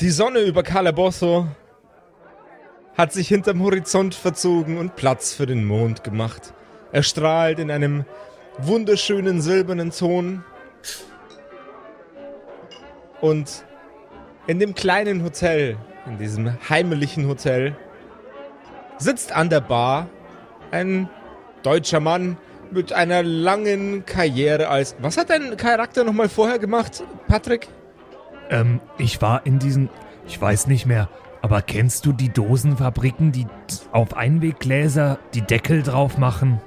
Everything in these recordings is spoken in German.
Die Sonne über Calabozo hat sich hinterm Horizont verzogen und Platz für den Mond gemacht. Er strahlt in einem wunderschönen silbernen Ton. Und in dem kleinen Hotel, in diesem heimlichen Hotel, sitzt an der Bar ein deutscher Mann mit einer langen Karriere als. Was hat dein Charakter nochmal vorher gemacht, Patrick? Ähm, ich war in diesen. Ich weiß nicht mehr. Aber kennst du die Dosenfabriken, die auf Einweggläser die Deckel drauf machen?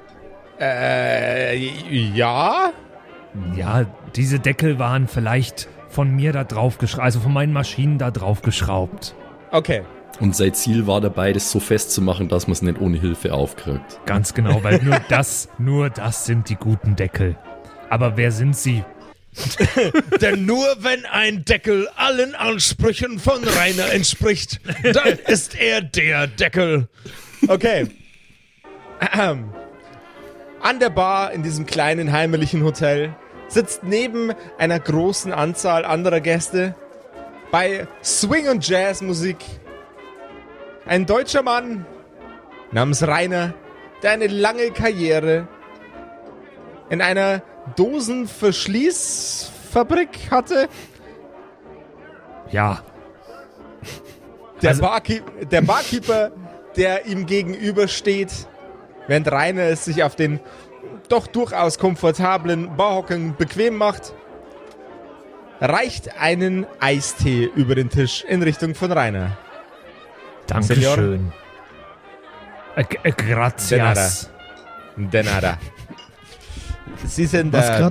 Äh, ja? Ja, diese Deckel waren vielleicht von mir da drauf geschraubt, also von meinen Maschinen da drauf geschraubt. Okay. Und sein Ziel war dabei, das so festzumachen, dass man es nicht ohne Hilfe aufkriegt. Ganz genau, weil nur das, nur das sind die guten Deckel. Aber wer sind sie? Denn nur wenn ein Deckel allen Ansprüchen von Rainer entspricht, dann ist er der Deckel. Okay. Ahem. An der Bar in diesem kleinen heimlichen Hotel sitzt neben einer großen Anzahl anderer Gäste bei Swing- und Jazzmusik ein deutscher Mann namens Rainer, der eine lange Karriere in einer Dosenverschließfabrik hatte. Ja. Der, Also- Barkeep der Barkeeper, der ihm gegenübersteht, während Rainer es sich auf den doch durchaus komfortablen Barhocken bequem macht, reicht einen Eistee über den Tisch in Richtung von Rainer. Dankeschön. Äh, äh, gracias. De nada. Sie sind, äh,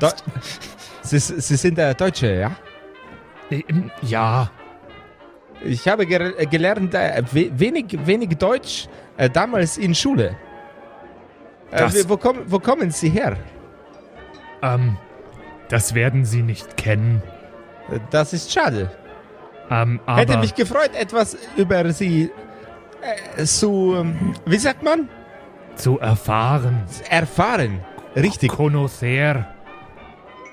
Sie, Sie sind der Deutsche, ja? Äh, ähm, Ja, Ich habe ger äh, gelernt, äh, we wenig, wenig Deutsch äh, damals in Schule. Äh, wo, kommen, wo kommen Sie her? ähm, das werden Sie nicht kennen. Äh, Das ist schade. Ähm, Hätte mich gefreut, etwas über Sie äh, zu, ähm, wie sagt man, zu erfahren. erfahren. Richtig. Conocer.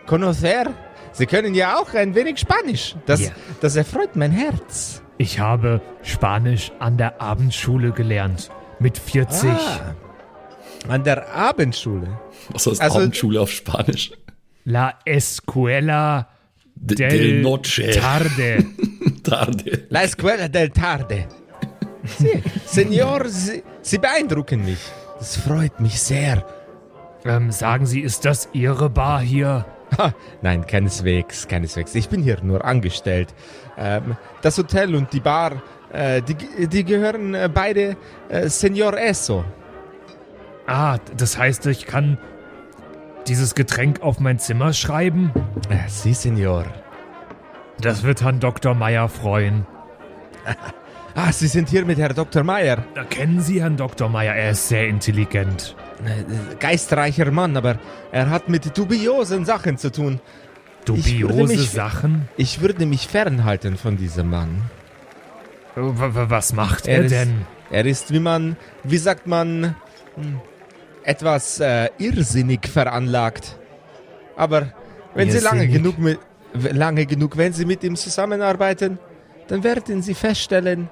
Conocer. Sie können ja auch ein wenig Spanisch. Das, Ja. das erfreut mein Herz. Ich habe Spanisch an der Abendschule gelernt. Mit 40. Ah, an der Abendschule. Was heißt Also- Abendschule auf Spanisch? La Escuela De, del del Noche. Tarde. Tarde. La Escuela del Tarde. Sie, Senor, Sie, Sie beeindrucken mich. Das freut mich sehr. Ähm, sagen Sie, ist das Ihre Bar hier? Ha, nein, keineswegs, keineswegs. Ich bin hier nur angestellt. Ähm, das Hotel und die Bar, äh, die, die gehören äh, beide äh, Senor Esso. Ah, das heißt, ich kann dieses Getränk auf mein Zimmer schreiben? Äh, Sie, Senor. Das wird Herrn Dr. Meyer freuen. Ah, Sie sind hier mit Herr Dr. Meyer. Da kennen Sie Herrn Dr. Meyer, er ist sehr intelligent. Äh, geistreicher Mann, aber er hat mit dubiosen Sachen zu tun. Ich Dubiose mich- Sachen? Ich würde mich fernhalten von diesem Mann. Was macht Er er, ist- denn? Er ist, wie man, wie sagt man, hm, etwas äh, irrsinnig veranlagt. Aber wenn Sie lange Irrsinnig? genug, mit, lange genug, wenn Sie mit ihm zusammenarbeiten, dann werden Sie feststellen,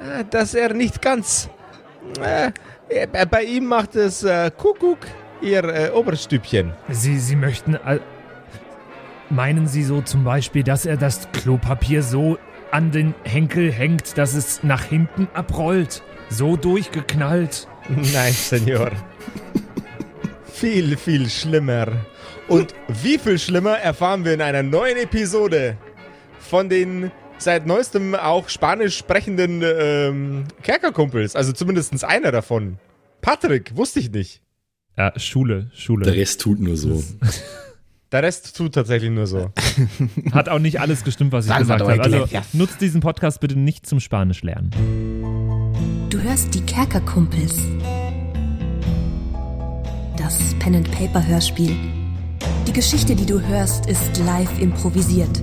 äh, dass er nicht ganz. Äh, bei ihm macht es äh, Kuckuck, Ihr äh, Oberstübchen. Sie, Sie möchten. all- Meinen Sie so zum Beispiel, dass er das Klopapier so an den Henkel hängt, dass es nach hinten abrollt? So durchgeknallt? Nein, Senor. viel, viel schlimmer. Und wie viel schlimmer erfahren wir in einer neuen Episode von den seit neuestem auch spanisch sprechenden ähm, Kerkerkumpels. Also zumindest einer davon. Patrick, wusste ich nicht. Ja, Schule, Schule. Der Rest tut nur so. Der Rest tut tatsächlich nur so. Hat auch nicht alles gestimmt, was ich gesagt habe. Also nutzt diesen Podcast bitte nicht zum Spanisch lernen. Du hörst die Kerkerkumpels. Das Pen and Paper Hörspiel. Die Geschichte, die du hörst, ist live improvisiert.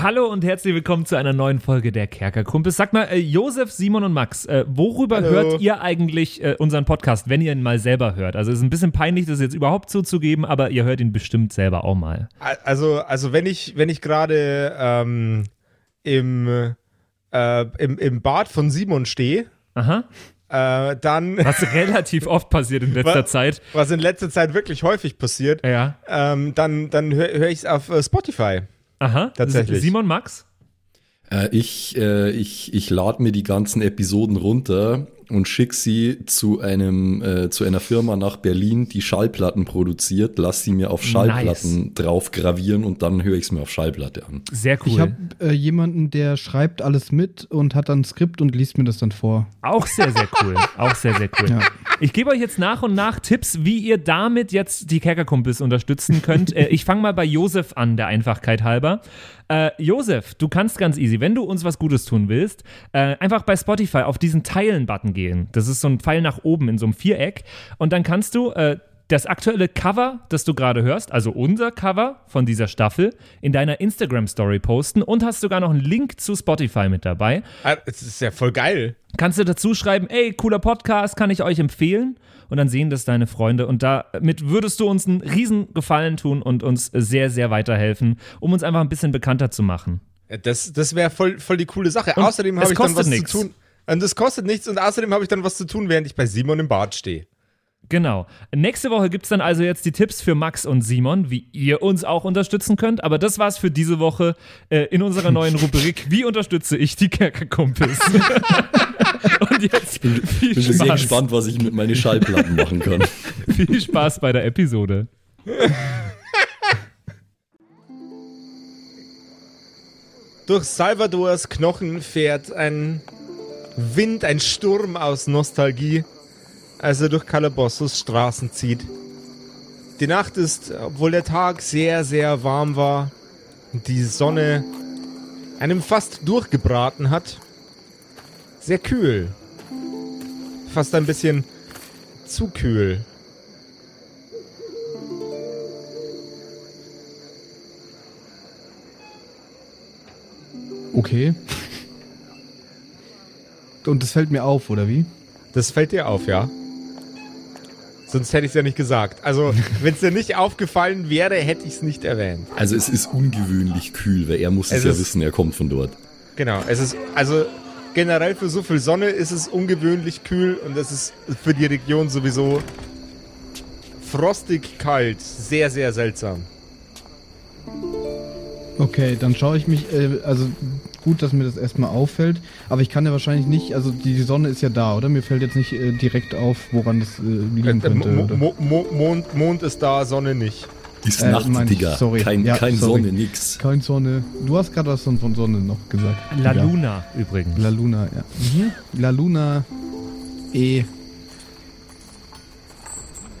Hallo und herzlich willkommen zu einer neuen Folge der Kerkerkumpels. Sag mal, äh, Josef, Simon und Max, äh, worüber Hallo. hört ihr eigentlich äh, unseren Podcast, wenn ihr ihn mal selber hört? Also es ist ein bisschen peinlich, das jetzt überhaupt zuzugeben, aber ihr hört ihn bestimmt selber auch mal. Also, also wenn ich, wenn ich gerade ähm, im, äh, im, im Bad von Simon stehe, Aha. äh, dann, Was relativ oft passiert in letzter Was? Zeit. was in letzter Zeit wirklich häufig passiert, Ja. ähm, dann, dann höre hör ich es auf äh, Spotify. Aha. Tatsächlich. Simon, Max? Äh, ich äh, ich, ich lade mir die ganzen Episoden runter und schicke sie zu einem äh, zu einer Firma nach Berlin, die Schallplatten produziert, lass sie mir auf Schallplatten drauf gravieren und dann höre ich es mir auf Schallplatte an. Sehr cool. Ich habe äh, jemanden, der schreibt alles mit und hat dann ein Skript und liest mir das dann vor. Auch sehr, sehr cool. Auch sehr, sehr cool. Ja. Ich gebe euch jetzt nach und nach Tipps, wie ihr damit jetzt die Kerkerkumpels unterstützen könnt. äh, ich fange mal bei Josef an, der Einfachkeit halber. Äh, Josef, du kannst ganz easy, wenn du uns was Gutes tun willst, äh, einfach bei Spotify auf diesen Teilen-Button gehen. Das ist so ein Pfeil nach oben in so einem Viereck. Und dann kannst du äh, das aktuelle Cover, das du gerade hörst, also unser Cover von dieser Staffel, in deiner Instagram-Story posten und hast sogar noch einen Link zu Spotify mit dabei. Ah, Es ist ja voll geil. Kannst du dazu schreiben, ey, cooler Podcast, kann ich euch empfehlen? Und dann sehen das deine Freunde. Und damit würdest du uns einen riesen Gefallen tun und uns sehr, sehr weiterhelfen, um uns einfach ein bisschen bekannter zu machen. Das, das wäre voll, voll die coole Sache. Und außerdem habe ich dann was nix. zu tun. Und das kostet nichts und außerdem habe ich dann was zu tun, während ich bei Simon im Bad stehe. Genau. Nächste Woche gibt es dann also jetzt die Tipps für Max und Simon, wie ihr uns auch unterstützen könnt. Aber das war's für diese Woche äh, in unserer neuen Rubrik Wie unterstütze ich die Kerkerkumpels? und jetzt viel Ich bin sehr Spaß, gespannt, was ich mit meinen Schallplatten machen kann. viel Spaß bei der Episode. Durch Salvadors Knochen fährt ein Wind, ein Sturm aus Nostalgie, als er durch Calabossos Straßen zieht. Die Nacht ist, obwohl der Tag sehr, sehr warm war und die Sonne einem fast durchgebraten hat, sehr kühl. Fast ein bisschen zu kühl. Okay. Und das fällt mir auf, oder wie? Das fällt dir auf, ja? Sonst hätte ich es ja nicht gesagt. Also, wenn es dir nicht aufgefallen wäre, hätte ich es nicht erwähnt. Also es ist ungewöhnlich kühl, weil er muss es, Es ja ist- wissen, er kommt von dort. Genau, es ist, also generell für so viel Sonne ist es ungewöhnlich kühl und es ist für die Region sowieso frostig kalt. Sehr, sehr seltsam. Okay, dann schaue ich mich, äh, also gut, dass mir das erstmal auffällt, aber ich kann ja wahrscheinlich nicht, also die Sonne ist ja da, oder? Mir fällt jetzt nicht äh, direkt auf, woran das äh, liegen Äh, könnte. Mo? Mo Mo Mond, Mond ist da, Sonne nicht. Ist Äh, Nacht, mein ich, Digga. sorry. Kein, Ja, kein sorry. Sonne, nix. Kein Sonne. Du hast gerade was von, Sonne noch gesagt. La Ja. Luna übrigens. La Luna, ja. Mhm. La Luna E.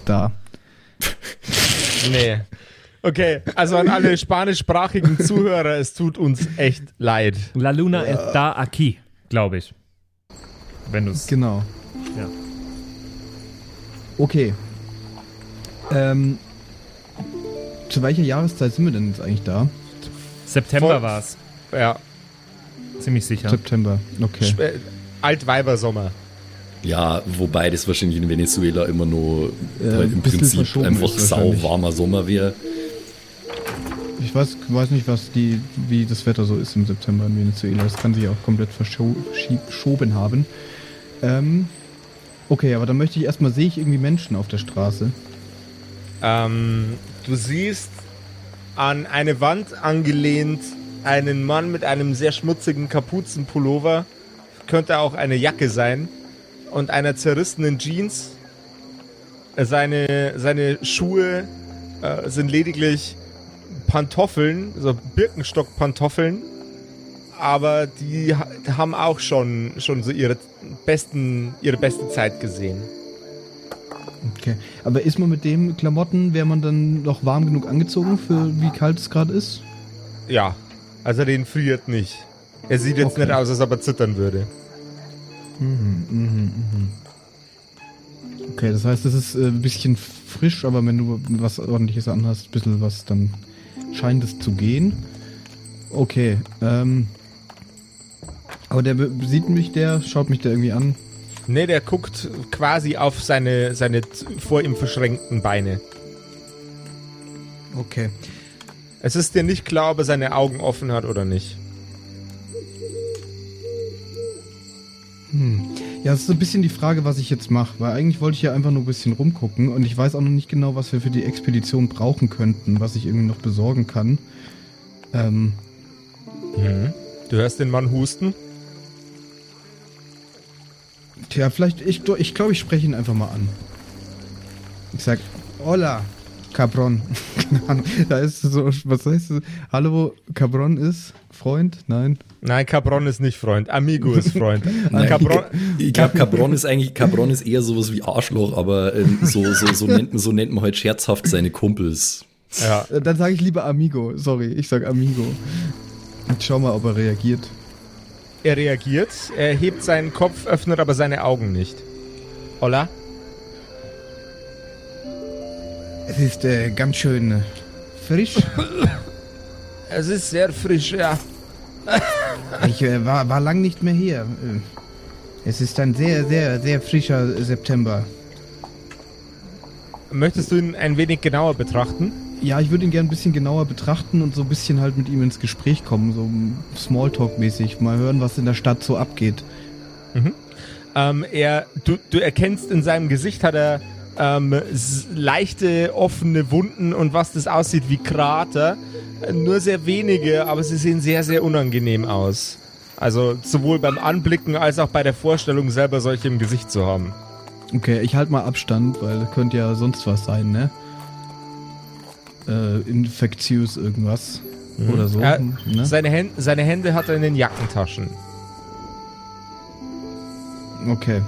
Da. Nee. Okay, also an alle spanischsprachigen Zuhörer, es tut uns echt leid. La Luna está aquí, glaube ich. Wenn du es. Genau. Ja. Okay. Ähm, zu welcher Jahreszeit sind wir denn jetzt eigentlich da? September war es. Ja, Ziemlich sicher. September. Okay. Sp- äh, Altweibersommer. Ja, wobei das wahrscheinlich in Venezuela immer nur Äh, halt im ein bisschen Prinzip einfach sauwarmer Sommer wäre. Ich weiß, weiß nicht, was die, wie das Wetter so ist im September in Venezuela. Das kann sich auch komplett verschoben haben. Ähm, okay, aber dann möchte ich erstmal, sehe ich irgendwie Menschen auf der Straße. Ähm, du siehst an eine Wand angelehnt einen Mann mit einem sehr schmutzigen Kapuzenpullover. Könnte auch eine Jacke sein. Und einer zerrissenen Jeans. Seine, seine Schuhe äh, sind lediglich Pantoffeln, so Birkenstock-Pantoffeln. Aber die ha- haben auch schon, schon so ihre besten, ihre beste Zeit gesehen. Okay. Aber ist man mit dem Klamotten, wäre man dann noch warm genug angezogen für wie kalt es gerade ist? Ja, also den friert nicht. Er sieht jetzt Okay. nicht aus, als ob er zittern würde. Mhm, mhm, mhm. Okay, das heißt, es ist äh, ein bisschen frisch, aber wenn du was ordentliches anhast, ein bisschen was, dann scheint es zu gehen. Okay, ähm. Aber der sieht mich der, schaut mich der irgendwie an. Nee, der guckt quasi auf seine, seine vor ihm verschränkten Beine. Okay. Es ist dir nicht klar, ob er seine Augen offen hat oder nicht. Ja, es ist so ein bisschen die Frage, was ich jetzt mache, weil eigentlich wollte ich ja einfach nur ein bisschen rumgucken und ich weiß auch noch nicht genau, was wir für die Expedition brauchen könnten, was ich irgendwie noch besorgen kann. Ähm, Du hörst den Mann husten. tja, vielleicht, ich glaube, ich, glaub, ich spreche ihn einfach mal an. Ich sag, hola, Cabron. Da ist so, was heißt das? Hallo, Cabron ist Freund? Nein. Nein, Cabron ist nicht Freund. Amigo ist Freund. Nein, Cabron, ich glaube, Cabron ist eigentlich, Cabron ist eher sowas wie Arschloch, aber ähm, so, so, so, nennt, man- so nennt man halt scherzhaft seine Kumpels. ja. Dann sage ich lieber Amigo. Sorry, ich sag Amigo. Ich schau mal, ob er reagiert. Er reagiert, er hebt seinen Kopf, öffnet aber seine Augen nicht. Hola? Es ist äh, ganz schön äh, frisch. Es ist sehr frisch, ja. Ich äh, war, war lang nicht mehr hier. Äh, Es ist ein sehr, sehr, sehr frischer September. Möchtest du ihn ein wenig genauer betrachten? Ja, ich würde ihn gerne ein bisschen genauer betrachten und so ein bisschen halt mit ihm ins Gespräch kommen, so Smalltalk-mäßig. Mal hören, was in der Stadt so abgeht. Ähm, er, du, du erkennst in seinem Gesicht hat er ähm, leichte offene Wunden und was das aussieht wie Krater. Nur sehr wenige, aber sie sehen sehr, sehr unangenehm aus. Also sowohl beim Anblicken als auch bei der Vorstellung selber solche im Gesicht zu haben. Okay, ich halte mal Abstand, weil könnte ja sonst was sein, ne? Äh, infektiös irgendwas. Oder so. Ja, ne? seine, Hände, seine Hände hat er in den Jackentaschen. Okay.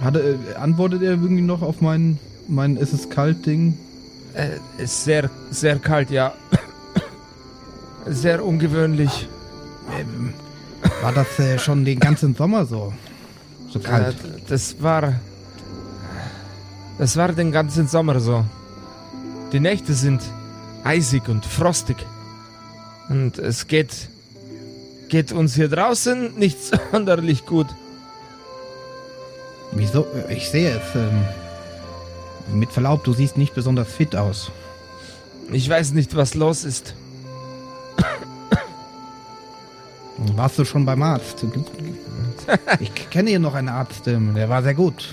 Hat er, äh, antwortet er irgendwie noch auf mein, mein Es ist kalt Ding? Äh, ist sehr, sehr kalt, ja. Sehr ungewöhnlich. Ähm, war das äh, schon den ganzen Sommer so? So kalt? Äh, das war. Das war den ganzen Sommer so. Die Nächte sind eisig und frostig. Und es geht. geht uns hier draußen nicht sonderlich gut. Wieso? Ich sehe es. Ähm, mit Verlaub, du siehst nicht besonders fit aus. Ich weiß nicht, was los ist. Warst du schon beim Arzt? Ich kenne hier noch einen Arzt, ähm, der war sehr gut.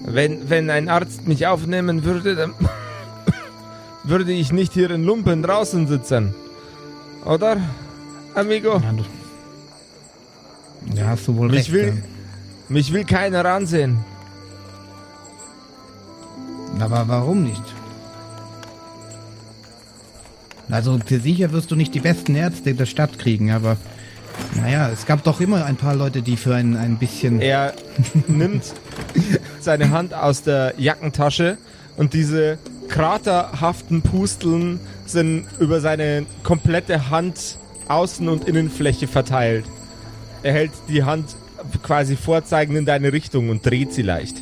Wenn, wenn ein Arzt mich aufnehmen würde, dann würde ich nicht hier in Lumpen draußen sitzen. Oder, amigo? Ja, du, ja hast du wohl Mich recht. will- ähm. Mich will keiner ansehen. Aber warum nicht? Also für sicher wirst du nicht die besten Ärzte der Stadt kriegen, aber naja, es gab doch immer ein paar Leute, die für ein, ein bisschen... Er nimmt seine Hand aus der Jackentasche und diese kraterhaften Pusteln sind über seine komplette Hand Außen- und Innenfläche verteilt. Er hält die Hand quasi vorzeigend in deine Richtung und dreht sie leicht.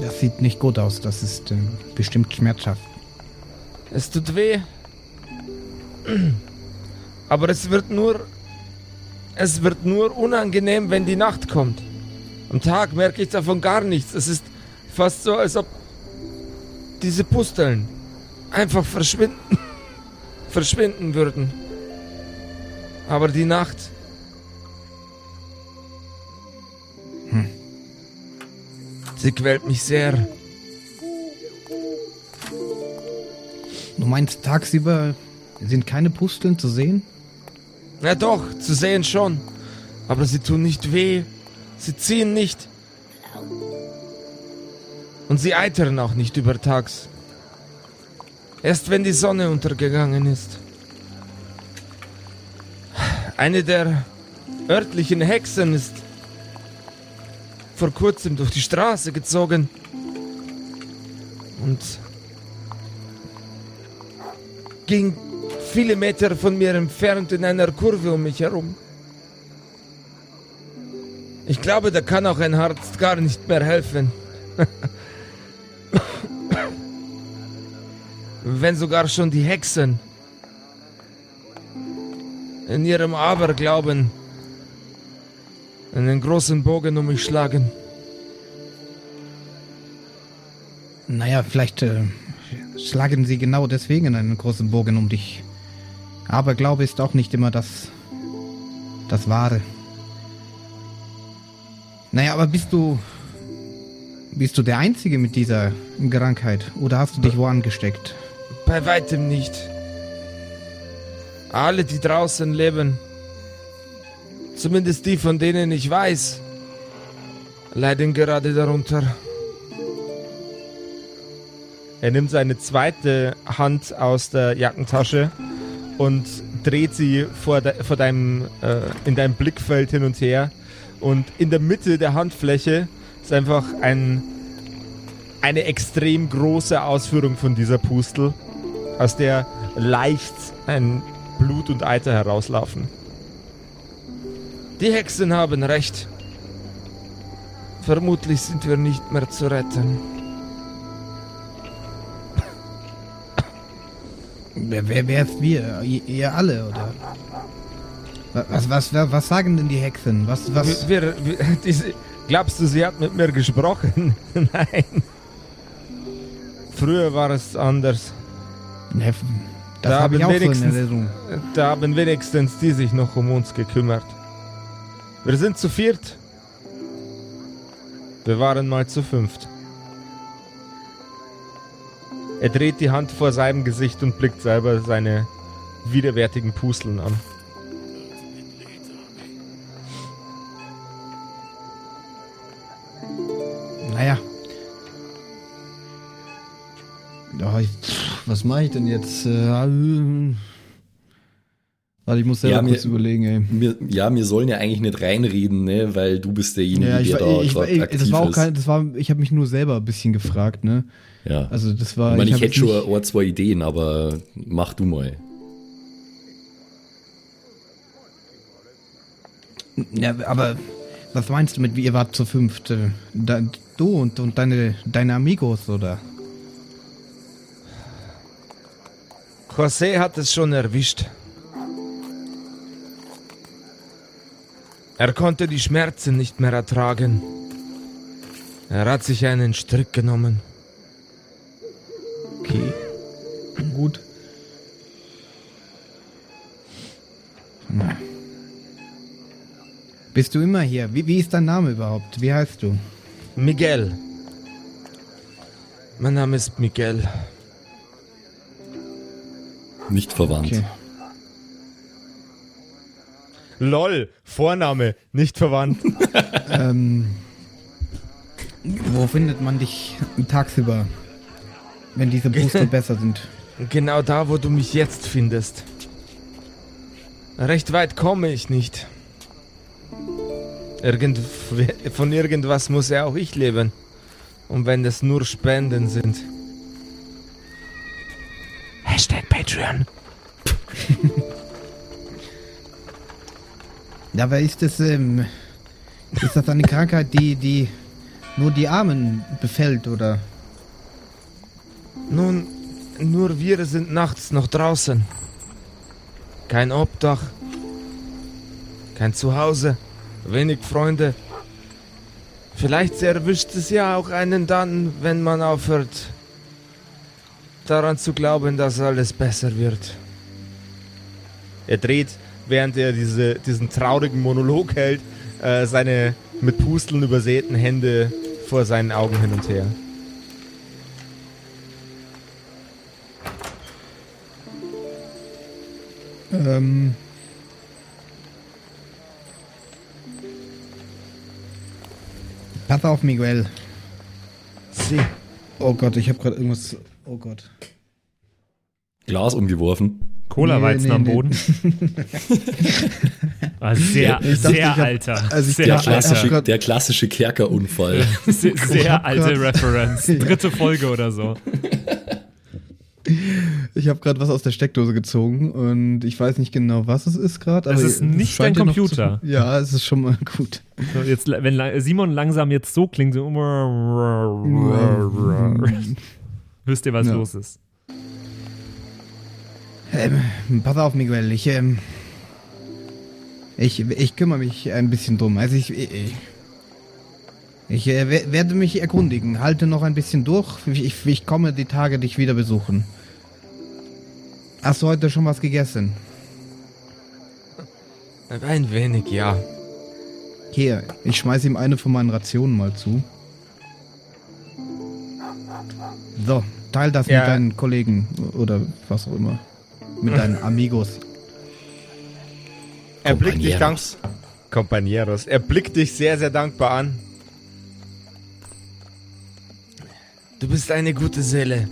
Das sieht nicht gut aus, das ist ähm, bestimmt schmerzhaft. Es tut weh. Aber es wird nur. Es wird nur unangenehm, wenn die Nacht kommt. Am Tag merke ich davon gar nichts. Es ist fast so, als ob diese Pusteln einfach verschwinden. verschwinden würden. Aber die Nacht. Sie quält mich sehr. Du meinst, tagsüber sind keine Pusteln zu sehen? Ja doch, zu sehen schon. Aber sie tun nicht weh. Sie ziehen nicht. Und sie eitern auch nicht übertags. Erst wenn die Sonne untergegangen ist. Eine der örtlichen Hexen ist vor kurzem durch die Straße gezogen. Und ging viele Meter von mir entfernt in einer Kurve um mich herum. Ich glaube, da kann auch ein Arzt gar nicht mehr helfen. wenn sogar schon die Hexen in ihrem Aberglauben einen großen Bogen um mich schlagen. Naja, vielleicht äh, schlagen sie genau deswegen einen großen Bogen um dich. Aber Glaube ist auch nicht immer das, das Wahre. Naja, aber bist du. Bist du der Einzige mit dieser Krankheit? Oder hast du dich wo angesteckt? Bei weitem nicht. Alle, die draußen leben, zumindest die, von denen ich weiß, leiden gerade darunter. Er nimmt seine zweite Hand aus der Jackentasche und dreht sie vor, de, vor deinem, äh, in deinem Blickfeld hin und her. Und in der Mitte der Handfläche ist einfach ein, eine extrem große Ausführung von dieser Pustel, aus der leicht ein Blut und Eiter herauslaufen. Die Hexen haben recht. Vermutlich sind wir nicht mehr zu retten. Wer, wer, wer ist wir? Ihr, ihr alle, oder? Was, was, was, was sagen denn die Hexen? Was, was? Wir, wir, wir, diese, glaubst du, sie hat mit mir gesprochen? Nein. Früher war es anders. Ne, das Da habe ich haben auch so in Erinnerung. Da haben wenigstens die sich noch um uns gekümmert. Wir sind zu viert. Wir waren mal zu fünft. Er dreht die Hand vor seinem Gesicht und blickt selber seine widerwärtigen Pusteln an. Naja. Was mache ich denn jetzt? Äh, warte, ich muss selber Ja, mir- kurz überlegen, ey. Wir, ja, wir sollen ja eigentlich nicht reinreden, ne, weil du bist derjenige, Ja, ich, der da ich, ich, aktiv das war auch ist. kein, das war, ich habe mich nur selber ein bisschen gefragt, ne? ja. Also das war. ich meine, ich, hab hätte schon nicht- ein, zwei Ideen, aber mach du mal. Ja, aber was meinst du mit, wie ihr wart zu fünft? Äh, Da, du und, und deine, deine Amigos, oder? José hat es schon erwischt. Er konnte die Schmerzen nicht mehr ertragen. Er hat sich einen Strick genommen. Okay. Gut. Bist du immer hier? Wie, wie ist dein Name überhaupt? Wie heißt du? Miguel. Mein Name ist Miguel. Nicht verwandt. Okay. LOL, Vorname, nicht verwandt. ähm, wo findet man dich tagsüber, wenn diese Booster besser sind? Genau da, wo du mich jetzt findest. Recht weit komme ich nicht. Irgend, von irgendwas muss ja auch ich leben. Und wenn es nur Spenden sind. Hashtag Patreon. Ja, aber ist das, ähm, ist das eine Krankheit, die, die nur die Armen befällt, oder? Nun, nur wir sind nachts noch draußen. Kein Obdach. Kein Zuhause. Wenig Freunde. Vielleicht erwischt es ja auch einen dann, wenn man aufhört, daran zu glauben, dass alles besser wird. Er dreht, während er diese, diesen traurigen Monolog hält, äh, seine mit Pusteln übersäten Hände vor seinen Augen hin und her. Ähm. Pass auf, Miguel. Sie. Oh Gott, ich habe gerade irgendwas. Oh Gott. Glas umgeworfen. Cola-Weizen Nee, nee, am. Boden. Ah, sehr, dachte, sehr hab- alter. also sehr Der klassische, grad- der klassische Kerkerunfall. Sehr, sehr hab alte Reference. Dritte Folge oder so. Ich habe gerade was aus der Steckdose gezogen und ich weiß nicht genau, was es ist gerade. Es ist nicht dein Computer. Zu, ja, es ist schon mal gut. So, Jetzt, wenn Simon langsam jetzt so klingt, so wisst ihr, was Ja. los ist. Ähm, pass auf, Miguel, ich, ähm, ich, ich kümmere mich ein bisschen drum. Also ich, ich, ich äh, wer- werde mich erkundigen. Halte noch ein bisschen durch. Ich, ich komme die Tage dich wieder besuchen. Hast du heute schon was gegessen? Ein wenig, ja. Hier, ich schmeiß ihm eine von meinen Rationen mal zu. So, teil das Ja. mit deinen Kollegen oder was auch immer. Mit deinen Amigos. Er blickt dich dank Compañeros. Compañeros. Er blickt dich sehr, sehr dankbar an. Du bist eine gute Seele.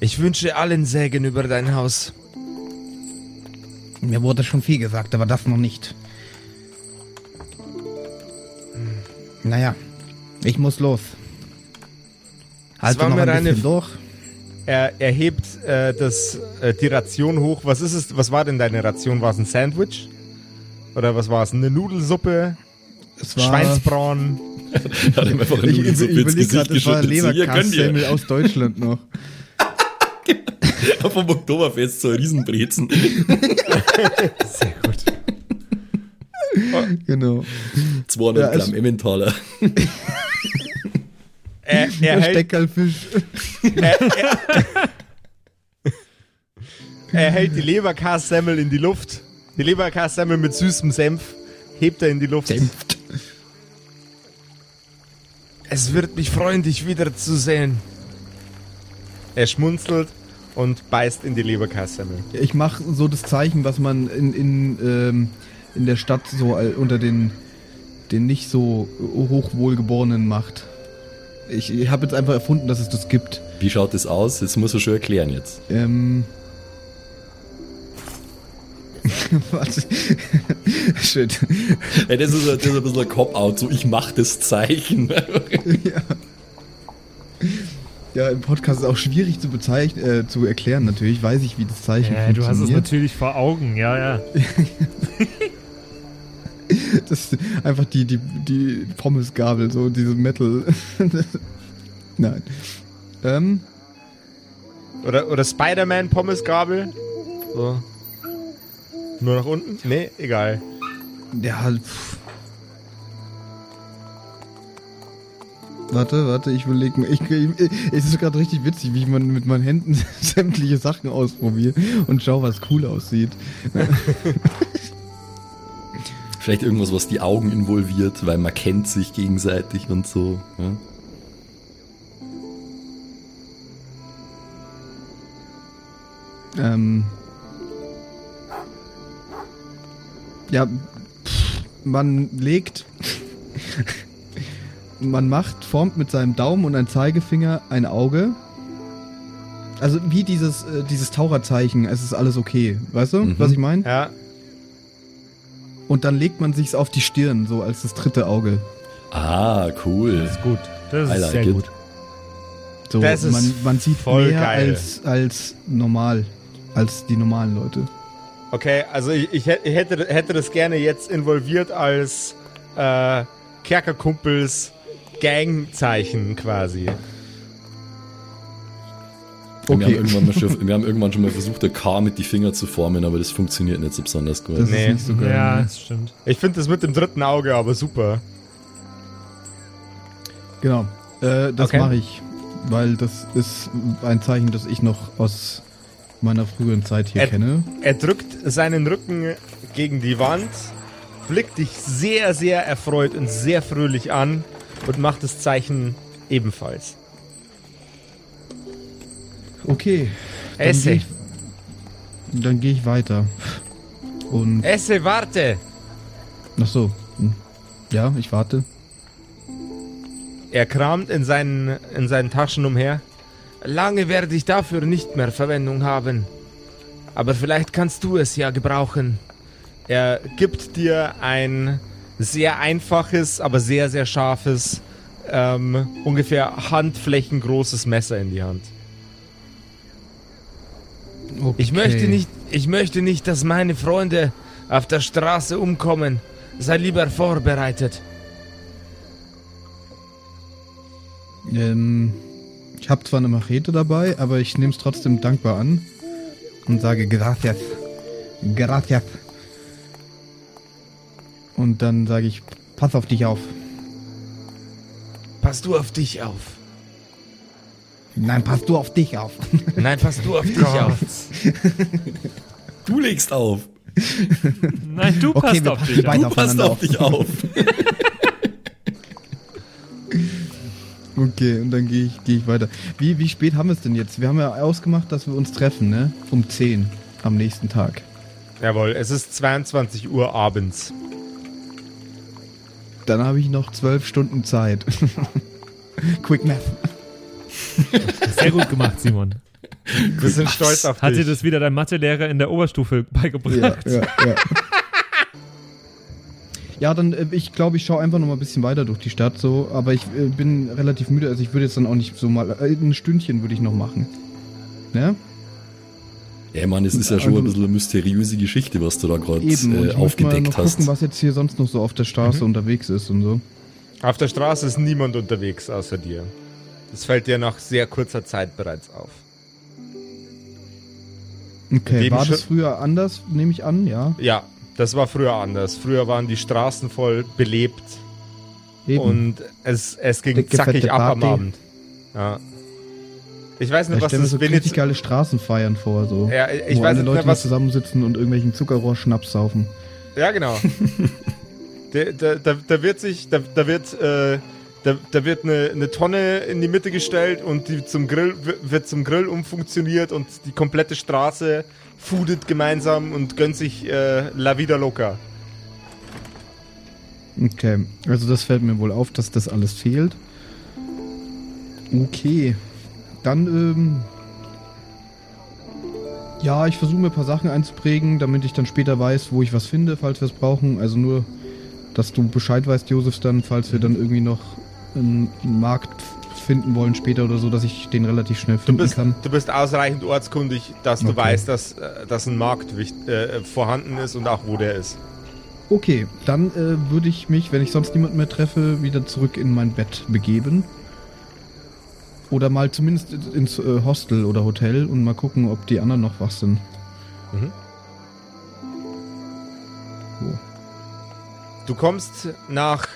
Ich wünsche allen Segen über dein Haus. Mir wurde schon viel gesagt, aber das noch nicht. Naja, ich muss los. Halte war noch mir ein eine bisschen durch. Er, er hebt äh, das, äh, die Ration hoch. Was ist es? Was war denn deine Ration? War es ein Sandwich? Oder was war es? Eine Nudelsuppe? Es war, Schweinsbraten? Hat ihm einfach eine ich, ich, Nudelsuppe ich ins überlege Gesicht gerade, es war geschüttet. Leberkassemmel aus Deutschland noch. Vom Oktoberfest so ein Riesenbrezen. Sehr gut. Genau. 200 Ja, Gramm Emmentaler. Er, er, Der hält, Steckerlfisch. er, er, er hält die Leberkassemmel in die Luft. Die Leberkassemmel mit süßem Senf hebt er in die Luft. Dämpft. Es wird mich freuen, dich wiederzusehen. Er schmunzelt und beißt in die Leberkassemmel. Ich mache so das Zeichen, was man in, in, ähm, in der Stadt so all- unter den, den nicht so hochwohlgeborenen macht. Ich, ich habe jetzt einfach erfunden, dass es das gibt. Wie schaut das aus? Das muss er schon erklären jetzt. Ähm. Warte. Shit. Ja, das, ist, ein- das ist ein bisschen ein Cop-Out. So, ich mach das Zeichen. ja. Ja, im Podcast ist auch schwierig zu bezeichnen, äh, zu erklären natürlich. Weiß ich, wie das Zeichen Ja, du hast es funktioniert. natürlich vor Augen, ja, ja. Das ist einfach die, die, die Pommesgabel, so diese Metal. Nein. Ähm, Oder, oder Spider-Man Pommesgabel. So. Nur nach unten? Nee, egal. ja, halt. pff. Warte, warte, ich überlege mir. Ich, ich, es ist gerade richtig witzig, wie ich man mit meinen Händen sämtliche Sachen ausprobiere und schau, was cool aussieht. Vielleicht irgendwas, was die Augen involviert, weil man kennt sich gegenseitig und so. Ja? Ähm. Ja, pff, man legt. man macht, formt mit seinem Daumen und einem Zeigefinger ein Auge. Also wie dieses, äh, dieses Taucherzeichen, es ist alles okay. Weißt du, Mhm. was ich meine? Ja. Und dann legt man sich's auf die Stirn, so als das dritte Auge. Ah, cool. Das ist gut. Das ist like sehr it. gut. So, Das ist man, man sieht voll mehr geil. als, als normal, als die normalen Leute. Okay, also ich, ich hätte, hätte das gerne jetzt involviert als äh, Kerkerkumpels Gangzeichen quasi. Wir, haben Okay. irgendwann mal schon, wir haben irgendwann schon mal versucht, ein K mit die Finger zu formen, aber das funktioniert nicht so besonders gut. Das Nee. ist nicht so geil. Ja, ne? das stimmt. Ich finde das mit dem dritten Auge aber super. Genau, äh, das Okay. mache ich, weil das ist ein Zeichen, das ich noch aus meiner früheren Zeit hier Ä- kenne. Er drückt seinen Rücken gegen die Wand, blickt dich sehr, sehr erfreut und sehr fröhlich an und macht das Zeichen ebenfalls. Okay, dann gehe Esse, ich, dann geh ich weiter. Und, esse, warte! ach so, hm. ja, ich warte. Er kramt in seinen, in seinen Taschen umher. Lange werde ich dafür nicht mehr Verwendung haben. Aber vielleicht kannst du es ja gebrauchen. Er gibt dir ein sehr einfaches, aber sehr, sehr scharfes, ähm, ungefähr handflächengroßes Messer in die Hand. Okay. Ich möchte nicht, ich möchte nicht, dass meine Freunde auf der Straße umkommen. Sei lieber vorbereitet. Ähm, ich habe zwar eine Machete dabei, aber ich nehme es trotzdem dankbar an und sage gracias. Gracias. Und dann sage ich, pass auf dich auf. Pass du auf dich auf. Nein, pass du auf dich auf. Nein, pass du auf dich auf. Du legst auf. Nein, du Okay, passt wir auf dich auf. Du passt auf dich auf. Okay, und dann gehe ich, geh ich weiter. Wie, wie spät haben wir es denn jetzt? Wir haben ja ausgemacht, dass wir uns treffen, ne? Um 10 am nächsten Tag. Jawohl, es ist 22 Uhr abends. Dann habe ich noch 12 Stunden Zeit. Quick Math. Sehr gut gemacht, Simon. Wir sind stolz auf Hat dir dich. das wieder dein Mathelehrer in der Oberstufe Ja, beigebracht? ja, ja. Ja, dann, äh, ich glaube, ich schaue einfach noch mal ein bisschen weiter durch die Stadt so, aber ich äh, bin relativ müde, also ich würde jetzt dann auch nicht so mal, äh, ein Stündchen würde ich noch machen. Ne? Ja, Mann, es ist ja schon ein bisschen eine mysteriöse Geschichte, was du da gerade äh, ich muss mal aufgedeckt noch gucken, hast. was jetzt hier sonst noch so auf der Straße unterwegs ist und so. Auf der Straße ist niemand unterwegs außer dir. Das fällt dir nach sehr kurzer Zeit bereits auf. Okay, Dem war das früher anders, nehme ich an, ja? Ja, das war früher anders. Früher waren die Straßen voll belebt Eben. und es, es ging Dicke, zackig ab am Party. Abend. Ja. Ich weiß nicht, ich was das so richtig geile Straßenfeiern vor, so. Ja, ich wo weiß alle nicht Leute mal was. zusammensitzen und irgendwelchen Zuckerrohr-Schnaps saufen. Ja, genau. da, da, da, da wird sich, da, da wird, äh, da, da wird eine, eine Tonne in die Mitte gestellt und die zum Grill wird zum Grill umfunktioniert und die komplette Straße foodet gemeinsam und gönnt sich äh, La Vida Loca. Okay, also das fällt mir wohl auf, dass das alles fehlt. Okay, dann, ähm, ja, ich versuche mir ein paar Sachen einzuprägen, damit ich dann später weiß, wo ich was finde, falls wir es brauchen. Also nur, dass du Bescheid weißt, Josef, dann, falls wir dann irgendwie noch einen Markt finden wollen später oder so, dass ich den relativ schnell Du finden bist, kann. du bist ausreichend ortskundig, dass du Okay. weißt, dass, äh, dass ein Markt äh, vorhanden ist und auch wo der ist. Okay, dann äh, würde ich mich, wenn ich sonst niemanden mehr treffe, wieder zurück in mein Bett begeben. Oder mal zumindest ins äh, Hostel oder Hotel und mal gucken, ob die anderen noch wach sind. Mhm. So. Du kommst nach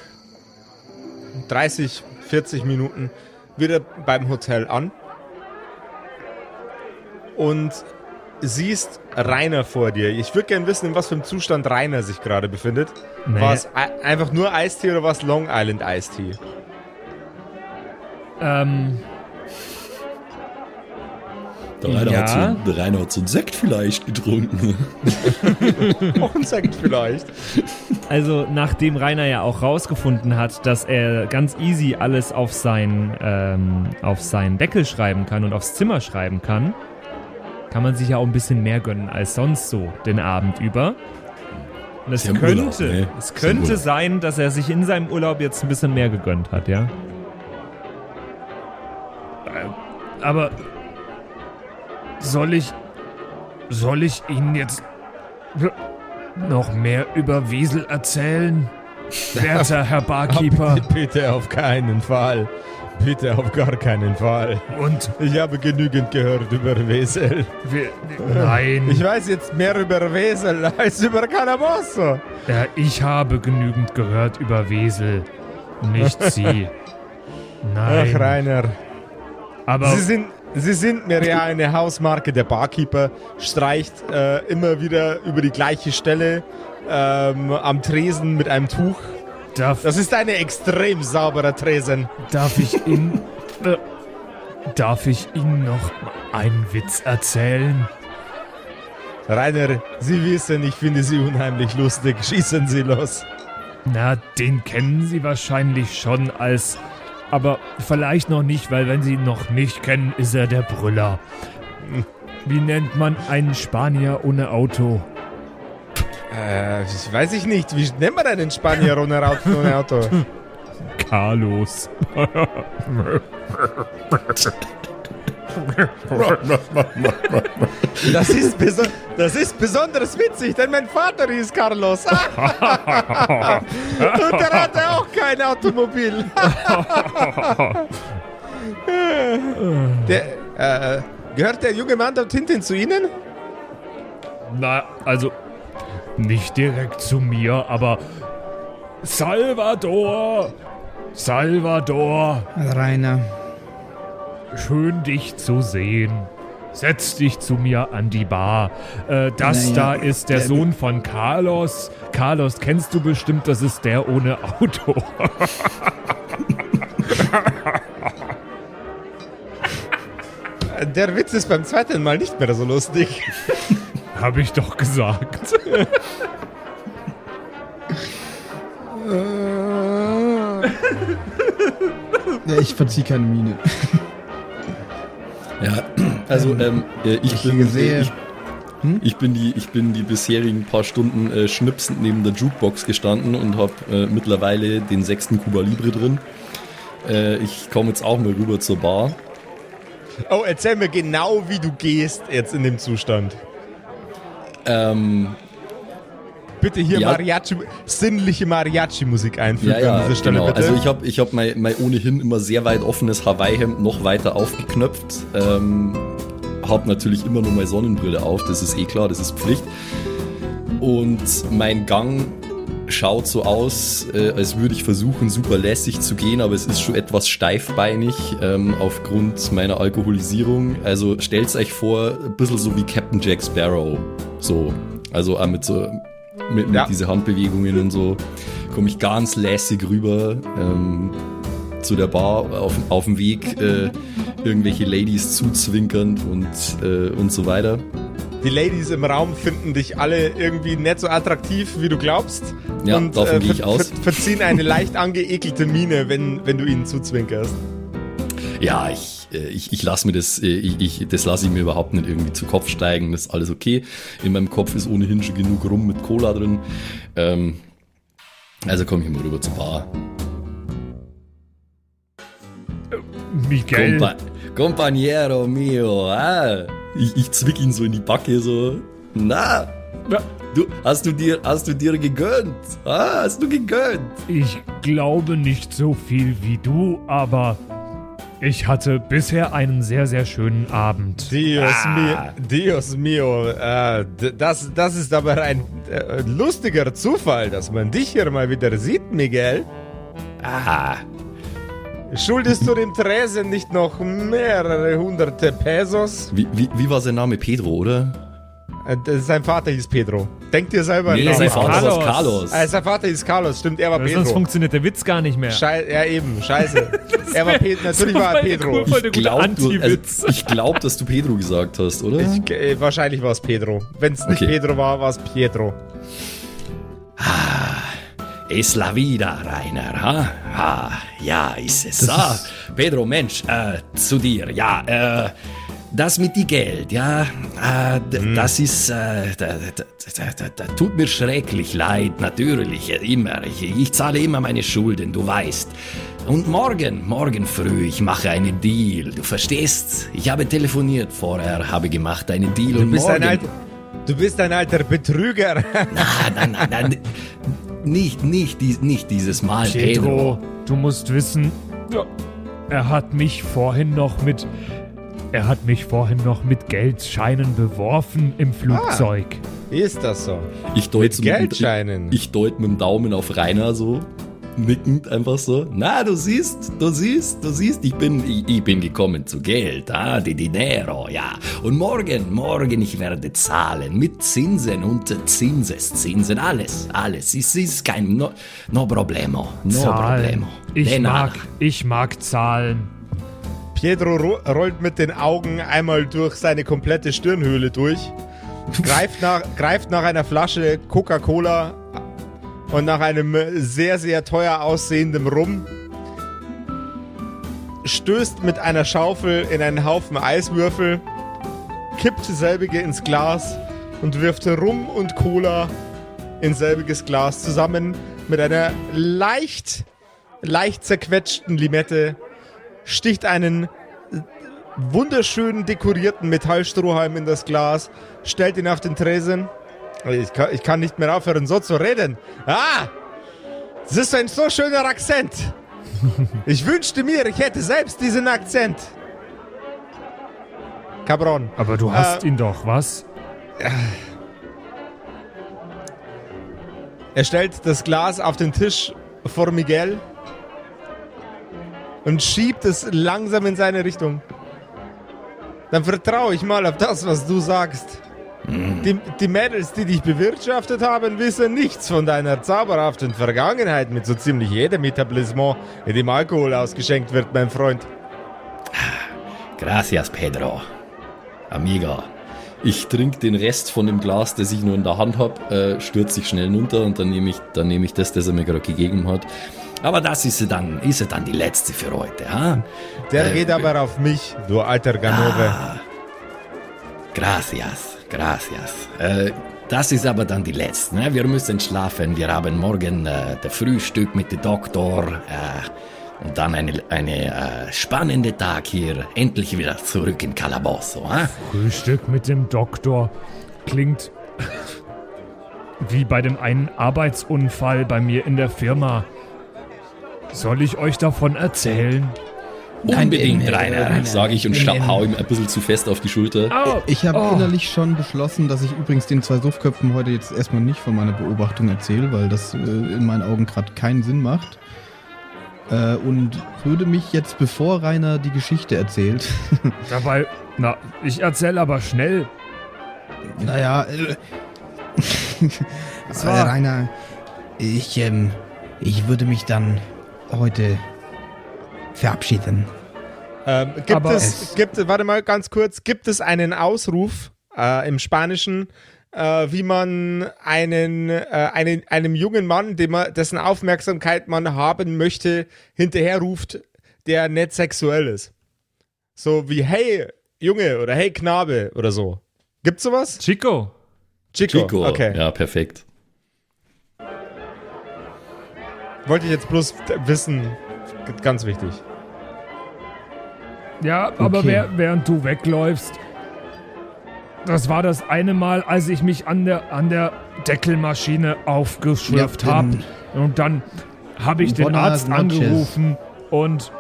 30, 40 Minuten wieder beim Hotel an und siehst Rainer vor dir. Ich würde gerne wissen, in was für einem Zustand Rainer sich gerade befindet. Nee. War es ei- einfach nur Eistee oder war es Long Island Eistee? Ähm, Der Rainer, Ja. hat so, der Rainer hat so einen Sekt vielleicht getrunken. Auch ein Sekt vielleicht. also nachdem Rainer ja auch rausgefunden hat, dass er ganz easy alles auf sein, ähm, auf seinen Deckel schreiben kann und aufs Zimmer schreiben kann, kann man sich ja auch ein bisschen mehr gönnen als sonst so den Abend über. Und es im könnte, Urlaub, ne? es könnte sein, dass er sich in seinem Urlaub jetzt ein bisschen mehr gegönnt hat, ja. Äh, Aber soll ich, soll ich Ihnen jetzt noch mehr über Wiesel erzählen? Werter Herr Barkeeper. Bitte auf keinen Fall. Bitte auf gar keinen Fall. Und Ich habe genügend gehört über Wesel. wir, nein, Ich weiß jetzt mehr über Wesel als über Calabosso. ja, ich habe genügend gehört über Wesel, nicht Sie. Nein, Ach, Rainer. aber Sie sind, Sie sind mir ja eine Hausmarke. Der Barkeeper streicht äh, immer wieder über die gleiche Stelle ähm, am Tresen mit einem Tuch. darf, Das ist ein extrem sauberer Tresen. darf ich Ihnen, äh, darf ich Ihnen noch einen Witz erzählen? Rainer, Sie wissen, ich finde Sie unheimlich lustig. Schießen Sie los. Na, den kennen Sie wahrscheinlich schon als. Aber vielleicht noch nicht, weil wenn Sie ihn noch nicht kennen, ist er der Brüller. Wie nennt man einen Spanier ohne Auto? Äh, ich weiß ich nicht. Wie nennt man einen Spanier ohne Auto? Ohne Auto? Carlos. Das ist, das ist besonders witzig, denn mein Vater hieß Carlos. Und der hatte auch kein Automobil. Der, äh, gehört der junge Mann dort hinten zu Ihnen? Na, also nicht direkt zu mir, aber Salvador! Salvador! Rainer. Schön dich zu sehen. Setz dich zu mir an die Bar. Äh, das Naja, da ist der der- Sohn von Carlos. Carlos kennst du bestimmt, das ist der ohne Auto. Der Witz ist beim zweiten Mal nicht mehr so lustig. Hab ich doch gesagt. Ja, ich verzieh keine Miene. Ja, also ähm, äh, ich, Ich bin sehe- äh, ich, ich bin die ich bin die bisherigen paar Stunden äh, schnipsend neben der Jukebox gestanden und habe äh, mittlerweile den sechsten Cuba Libre drin. Äh, ich komme jetzt auch mal rüber zur Bar. Oh, erzähl mir genau, wie du gehst jetzt in dem Zustand. Ähm, Bitte hier Ja. Mariachi, sinnliche Mariachi-Musik einfügen ja, ja, an dieser Stelle, genau. bitte. Also ich habe ich hab mein, mein ohnehin immer sehr weit offenes Hawaii-Hemd noch weiter aufgeknöpft. Ähm, habe natürlich immer nur meine Sonnenbrille auf, das ist eh klar, das ist Pflicht. Und mein Gang schaut so aus, äh, als würde ich versuchen, super lässig zu gehen, aber es ist schon etwas steifbeinig ähm, aufgrund meiner Alkoholisierung. Also stellt euch vor, ein bisschen so wie Captain Jack Sparrow. So, also auch mit so mit, mit Ja. diese Handbewegungen und so komme ich ganz lässig rüber ähm, zu der Bar auf, auf dem Weg äh, irgendwelche Ladies zuzwinkernd und, äh, und so weiter. Die Ladies im Raum finden dich alle irgendwie nicht so attraktiv, wie du glaubst. Ja, und davon gehe ver- ich aus. ver- verziehen eine leicht angeekelte Miene, wenn, wenn du ihnen zuzwinkerst. Ja, ich, äh, ich, ich lasse mir das, äh, ich, ich, das lasse ich mir überhaupt nicht irgendwie zu Kopf steigen. Das ist alles okay. In meinem Kopf ist ohnehin schon genug rum mit Cola drin. Ähm, also komme ich mal rüber zur Bar. Miguel. Compa Compañero mio, ah. Ich, ich zwick ihn so in die Backe, so. Na, Ja, du, hast du dir, hast du dir gegönnt? Ah, hast du gegönnt? Ich glaube nicht so viel wie du, aber ich hatte bisher einen sehr, sehr schönen Abend. Dios Ah. mio, Dios mio, äh, das, das ist aber ein äh, lustiger Zufall, dass man dich hier mal wieder sieht, Miguel. Ah, Schuldest du dem Tresen nicht noch mehrere hunderte Pesos? wie, wie, wie war sein Name? Pedro, oder? Äh, sein Vater hieß Pedro. Denk dir selber Nee, nach. sein Vater Carlos. war Carlos. Äh, sein Vater hieß Carlos, stimmt, er war Sonst Pedro. funktioniert der Witz gar nicht mehr. Schei ja, eben, scheiße. er war Pedro, natürlich war er Pedro. cool. Ich glaube, also, glaub, dass du Pedro gesagt hast, oder? Ich, äh, wahrscheinlich war es Pedro. Wenn es nicht Okay. Pedro war, war es Pietro. Es la vida, Rainer, ha? Ah, ja, ist es. Ah, Pedro, Mensch, äh, zu dir, ja, äh, das mit die Geld, ja, äh, d- das ist, äh, da, da, da, da, da tut mir schrecklich leid, natürlich, äh, immer. Ich, ich zahle immer meine Schulden, du weißt. Und morgen, morgen früh, ich mache einen Deal, du verstehst? Ich habe telefoniert vorher, habe gemacht einen Deal Du und bist, morgen... ein alter, du bist ein alter Betrüger. Nein, nein, nein, nein, nicht, nicht, dies- nicht dieses Mal, Pedro. Pedro, du musst wissen, er hat mich vorhin noch mit. Er hat mich vorhin noch mit Geldscheinen beworfen im Flugzeug. ist das so? Ich deute mit, Geldscheinen. ich deut mit dem Daumen auf Rainer so, nickend einfach so. Na, du siehst, du siehst, du siehst, ich bin, ich, ich bin gekommen zu Geld, ah, die Dinero, ja. Und morgen, morgen, ich werde zahlen mit Zinsen und Zinseszinsen, alles, alles. Es ist kein, no, no problemo, no Zahlen. problemo. Ich De nada. mag, ich mag Zahlen. Pietro ro rollt mit den Augen einmal durch seine komplette Stirnhöhle durch, greift nach, greift nach einer Flasche Coca-Cola und nach einem sehr, sehr teuer aussehenden Rum, stößt mit einer Schaufel in einen Haufen Eiswürfel, kippt selbige ins Glas und wirft Rum und Cola in selbiges Glas zusammen mit einer leicht, leicht zerquetschten Limette sticht einen wunderschön dekorierten Metallstrohhalm in das Glas, stellt ihn auf den Tresen. Ich kann, ich kann nicht mehr aufhören, so zu reden. Ah! Das ist ein so schöner Akzent. Ich wünschte mir, ich hätte selbst diesen Akzent. Cabron. Aber du hast Äh, ihn doch, was? Er stellt das Glas auf den Tisch vor Miguel und schiebt es langsam in seine Richtung. Dann vertraue ich mal auf das, was du sagst. Die, die Mädels, die dich bewirtschaftet haben, wissen nichts von deiner zauberhaften Vergangenheit mit so ziemlich jedem Etablissement, in dem Alkohol ausgeschenkt wird, mein Freund. Gracias, Pedro. Amigo. Ich trinke den Rest von dem Glas, das ich nur in der Hand habe, äh, stürze ich schnell runter und dann nehme ich, dann nehme ich das, das er mir gerade gegeben hat. Aber das ist ja dann, ist ja dann die letzte für heute, ha? Der Äh, geht aber auf mich, du alter Ganove. Ah, gracias, gracias. Äh, das ist aber dann die letzte. Ne? Wir müssen schlafen. Wir haben morgen äh, das Frühstück mit dem Doktor äh, und dann eine, eine äh, spannende Tag hier. Endlich wieder zurück in Calabozo. Äh? Frühstück mit dem Doktor. Klingt wie bei dem einen Arbeitsunfall bei mir in der Firma. Soll ich euch davon erzählen? Unbedingt, Nein, Rainer, sage ich und nein. hau ihm ein bisschen zu fest auf die Schulter. Au! Ich habe Oh. innerlich schon beschlossen, dass ich übrigens den zwei Suffköpfen heute jetzt erstmal nicht von meiner Beobachtung erzähle, weil das äh, in meinen Augen gerade keinen Sinn macht. Äh, und würde mich jetzt, bevor Rainer die Geschichte erzählt, Dabei, na, ich erzähl aber schnell. naja, äh, äh, war- Rainer, ich, ähm, ich würde mich dann heute verabschieden. Ähm, gibt Aber es, es- gibt, warte mal ganz kurz, gibt es einen Ausruf äh, im Spanischen, äh, wie man einen, äh, einen, einem jungen Mann, dem man, dessen Aufmerksamkeit man haben möchte, hinterherruft, der nicht sexuell ist? So wie, hey, Junge oder hey, Knabe oder so. Gibt's sowas? Chico. Chico. Chico, Okay. ja, perfekt. Wollte ich jetzt bloß wissen. Ganz wichtig. Ja, aber Okay. wer, während du wegläufst, das war das eine Mal, als ich mich an der, an der Deckelmaschine aufgeschürft Ja, habe. ähm, Und dann habe ich den Arzt angerufen und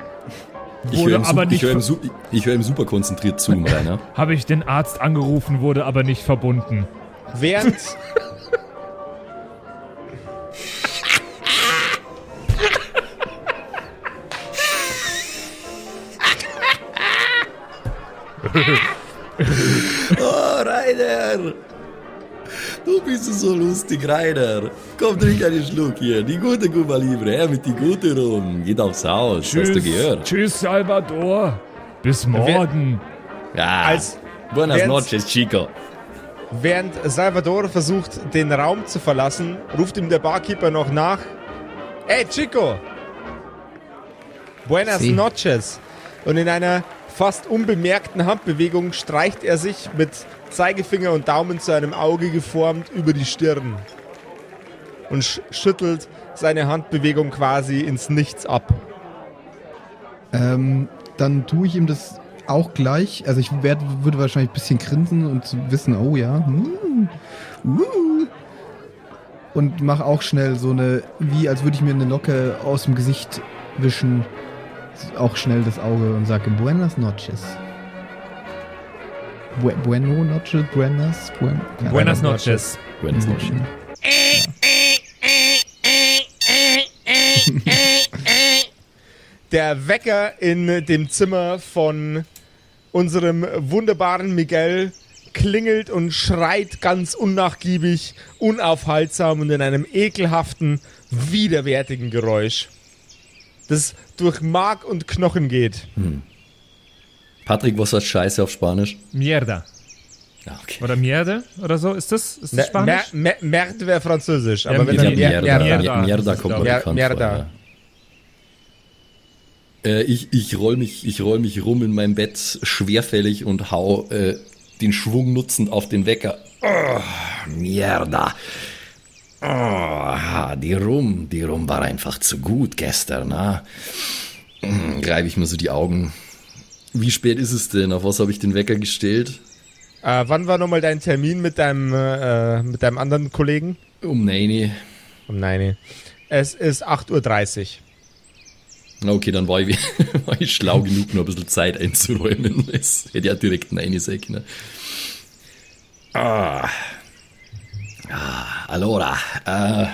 Ich wurde höre ihm, aber su- ich nicht hör ihm, ich hör ihm super konzentriert zu, Rainer. habe ich den Arzt angerufen, wurde aber nicht verbunden. Während. Oh, Rainer! Du bist so lustig, Rainer. Komm, trink einen Schluck hier. Die gute Cuba Libre, her mit die gute rum. Geht aufs Haus, hast du gehört? Tschüss, Salvador. Bis morgen. Ja, Als- buenas noches, Chico. Während Salvador versucht, den Raum zu verlassen, ruft ihm der Barkeeper noch nach. Ey, Chico! Buenas Sí. noches! Und in einer fast unbemerkten Handbewegung streicht er sich mit Zeigefinger und Daumen zu einem Auge geformt über die Stirn. Und sch schüttelt seine Handbewegung quasi ins Nichts ab. Ähm, dann tue ich ihm das auch gleich. Also ich werd, würde wahrscheinlich ein bisschen grinsen und wissen, oh ja. hm, uh. Und mache auch schnell so eine, wie als würde ich mir eine Locke aus dem Gesicht wischen. Auch schnell das Auge und sage Buenas noches. Bu bueno noches, buenas, buen, Buenas noches. Buenas noches. Der Wecker in dem Zimmer von unserem wunderbaren Miguel klingelt und schreit ganz unnachgiebig, unaufhaltsam und in einem ekelhaften, widerwärtigen Geräusch, das durch Mark und Knochen geht. Patrick, was heißt Scheiße auf Spanisch? Mierda. Ja, okay. Oder Mierde oder so? Ist das, ist das Ne- Mer Spanisch? Mer Merde wäre französisch, aber Ja, wenn dann Mierda. Mierda, Mierda. Mierda. Mierda kommt bekannt Mierda. vor. Ja. Äh, ich ich roll mich, ich roll mich rum in meinem Bett schwerfällig und hau äh, den Schwung nutzend auf den Wecker. Oh, Mierda. Oh, die Rum, die Rum war einfach zu gut gestern. Na? Hm, Reibe ich mir so die Augen. Wie spät ist es denn? Auf was habe ich den Wecker gestellt? Äh, wann war nochmal dein Termin mit deinem, äh, mit deinem anderen Kollegen? Um neun. Oh nein. Es ist 8.30 Uhr. Okay, dann war ich, war ich schlau genug, noch ein bisschen Zeit einzuräumen. Das hätte ja direkt eine Säcke. Ne? Ah. Ah. Allora. Äh.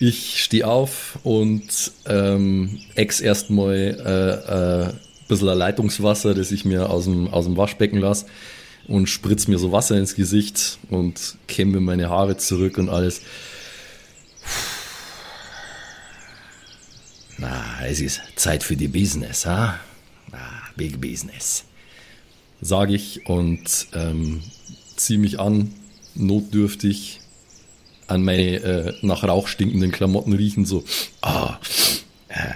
Ich stehe auf und ähm, ex erstmal äh, äh, bisschen Leitungswasser, das ich mir aus dem, aus dem Waschbecken lasse und spritze mir so Wasser ins Gesicht und kämme meine Haare zurück und alles. Na, es ist Zeit für die Business, ha? Ah, big Business. Sage ich und ähm, ziehe mich an, notdürftig, an meine äh, nach Rauch stinkenden Klamotten riechen, so. Ah, äh.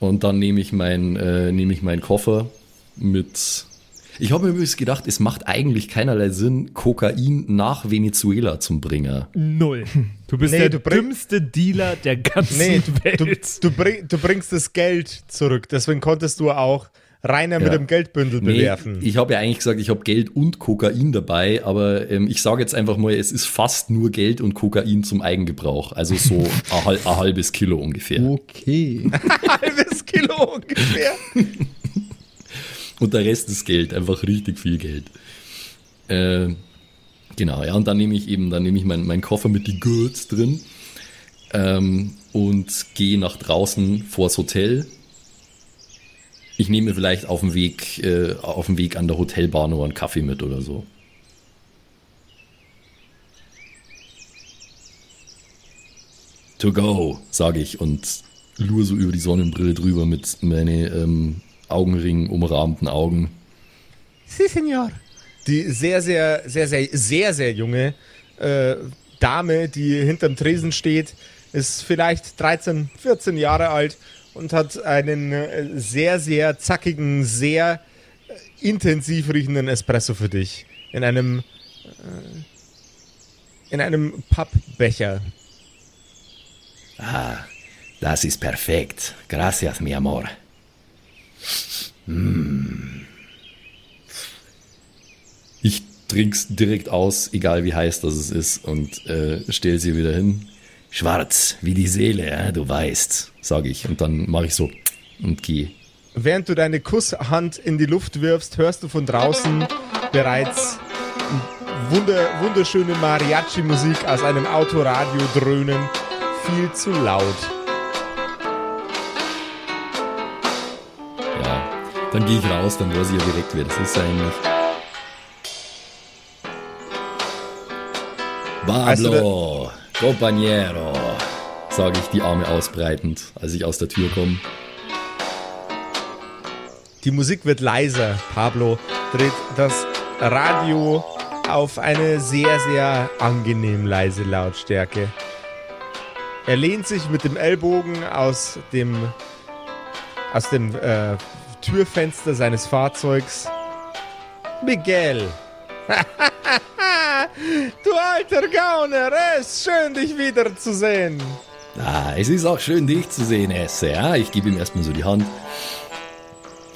Und dann nehme ich, mein, äh, nehm ich meinen Koffer mit ich habe mir übrigens gedacht, es macht eigentlich keinerlei Sinn, Kokain nach Venezuela zum Bringer. Null. Du bist nee, der dümmste Dealer der ganzen nee, Welt. Du, du, bring, du, bringst das Geld zurück, deswegen konntest du auch Rainer ja. mit dem Geldbündel nee, bewerfen. Ich habe ja eigentlich gesagt, ich habe Geld und Kokain dabei, aber ähm, ich sage jetzt einfach mal, es ist fast nur Geld und Kokain zum Eigengebrauch. Also so ein, ein halbes Kilo ungefähr. Okay. ein halbes Kilo ungefähr. Und der Rest ist Geld, einfach richtig viel Geld. Äh, genau, ja, und dann nehme ich eben, dann nehme ich meinen mein Koffer mit die Goods drin ähm, und gehe nach draußen vors Hotel. Ich nehme vielleicht auf dem Weg, äh, auf dem Weg an der Hotelbar noch einen Kaffee mit oder so. To go, sage ich und lure so über die Sonnenbrille drüber mit meine ähm, Augenring umrahmten Augen. Si, Senor. Die sehr, sehr, sehr, sehr, sehr, sehr junge äh, Dame, die hinterm Tresen steht, ist vielleicht 13, 14 Jahre alt und hat einen äh, sehr, sehr zackigen, sehr äh, intensiv riechenden Espresso für dich. In einem, äh, in einem Pappbecher. Ah, das ist perfekt. Gracias, mi amor. Hm. Ich trink's direkt aus, egal wie heiß das ist, und äh, stell sie wieder hin. Schwarz, wie die Seele, ja, du weißt, sage ich. Und dann mache ich so und gehe. Während du deine Kusshand in die Luft wirfst, hörst du von draußen bereits wunder, wunderschöne Mariachi-Musik aus einem Autoradio dröhnen. Viel zu laut. Dann gehe ich raus, dann weiß ich ja direkt, wer das ist eigentlich. Pablo, Compañero, sage ich die Arme ausbreitend, als ich aus der Tür komme. Die Musik wird leiser. Pablo dreht das Radio auf eine sehr, sehr angenehm leise Lautstärke. Er lehnt sich mit dem Ellbogen aus dem, aus dem äh, Türfenster seines Fahrzeugs. Miguel. du alter Gauner, es ist schön, dich wiederzusehen. Ah, es ist auch schön, dich zu sehen, Esse. Ja, ich gebe ihm erstmal so die Hand.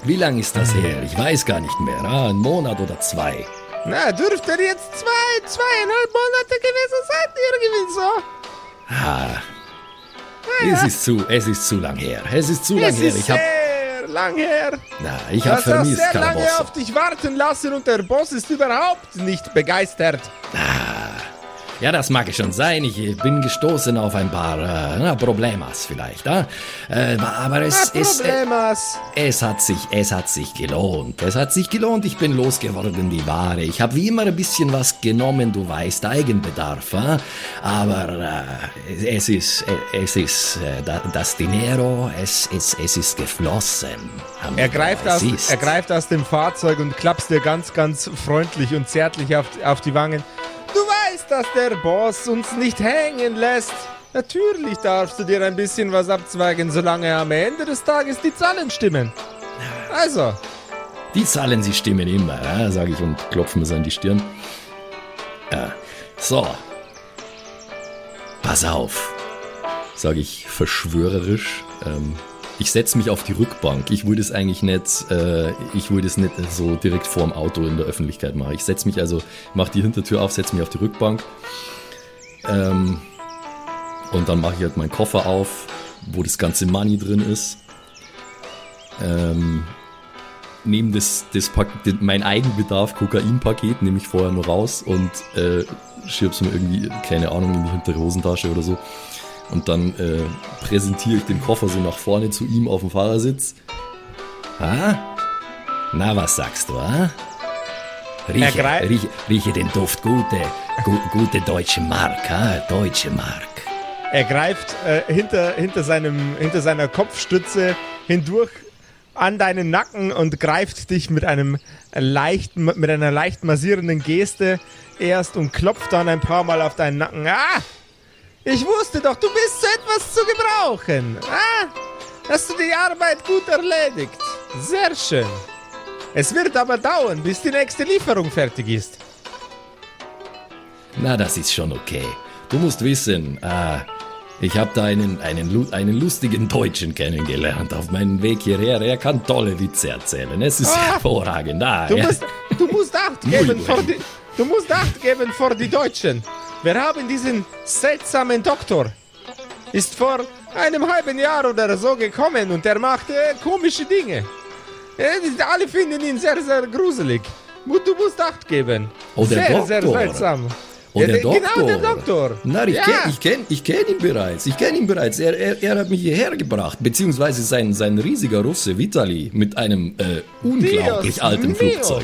Wie lange ist das her? Ich weiß gar nicht mehr. Ah, ein Monat oder zwei. Na, dürfte jetzt zwei, zweieinhalb Monate gewesen sein, irgendwie so. Ah, ja. es ist zu, es ist zu lang her. Es ist zu es lang her. Ich habe lang her. Na, ich habe vermisst, sehr lange auf dich warten lassen und der Boss ist überhaupt nicht begeistert. Ah, ja, das mag schon sein. Ich bin gestoßen auf ein paar äh, Problemas vielleicht. Äh? Äh, aber es, ah, es, äh, es, hat sich, es hat sich gelohnt. Es hat sich gelohnt. Ich bin losgeworden, die Ware. Ich habe wie immer ein bisschen was genommen, du weißt, Eigenbedarf. Äh? Aber äh, es ist, äh, es ist das Dinero, es, es, es ist geflossen. Er greift, aus, er greift aus dem Fahrzeug und klappst dir ganz, ganz freundlich und zärtlich auf, auf die Wangen. Du weißt, dass der Boss uns nicht hängen lässt. Natürlich darfst du dir ein bisschen was abzweigen, solange am Ende des Tages die Zahlen stimmen. Also. Die Zahlen, sie stimmen immer, ja, sage ich und klopfe mir so an die Stirn. Ja. So. Pass auf, sage ich verschwörerisch. Ähm, ich setze mich auf die Rückbank. Ich würde es eigentlich nicht, äh, ich würde es nicht so direkt vorm Auto in der Öffentlichkeit machen. Ich setze mich also, mache die Hintertür auf, setze mich auf die Rückbank. Ähm, Und dann mache ich halt meinen Koffer auf, wo das ganze Money drin ist. Ähm, nehme das, das Pak mein Eigenbedarf Kokainpaket nehme ich vorher noch raus und äh, schieb's mir irgendwie, keine Ahnung, in die hintere Hosentasche oder so. Und dann äh, präsentiere ich den Koffer so nach vorne zu ihm auf dem Fahrersitz. Ah? Na, was sagst du, ah? Rieche, rieche, rieche den Duft, gute, gu, gute deutsche Mark, ah? Deutsche Mark. Er greift äh, hinter, hinter, seinem, hinter seiner Kopfstütze hindurch an deinen Nacken und greift dich mit einem leicht, mit einer leicht massierenden Geste erst und klopft dann ein paar Mal auf deinen Nacken. Ah! Ich wusste doch, du bist zu etwas zu gebrauchen. Ah! Hast du die Arbeit gut erledigt. Sehr schön. Es wird aber dauern, bis die nächste Lieferung fertig ist. Na, das ist schon okay. Du musst wissen, ah, ich habe da einen, einen, einen lustigen Deutschen kennengelernt auf meinem Weg hierher. Er kann tolle Witze erzählen. Es ist Ah. hervorragend. Ah, Du ja. musst, du musst Acht geben vor die, du musst Acht geben vor die Deutschen. Wir haben diesen seltsamen Doktor. Ist vor einem halben Jahr oder so gekommen und er macht äh, komische Dinge. Äh, alle finden ihn sehr, sehr gruselig. Du musst Acht geben. Oh, der sehr, sehr Doktor. seltsam. Oh, Ja, der Doktor. Genau, der Doktor. Na, ich Ja. kenne kenn, kenn ihn bereits. Ich kenne ihn bereits. Er, er, er hat mich hierher gebracht. Beziehungsweise sein, sein riesiger Russe, Vitali, mit einem äh, unglaublich Dios alten mio.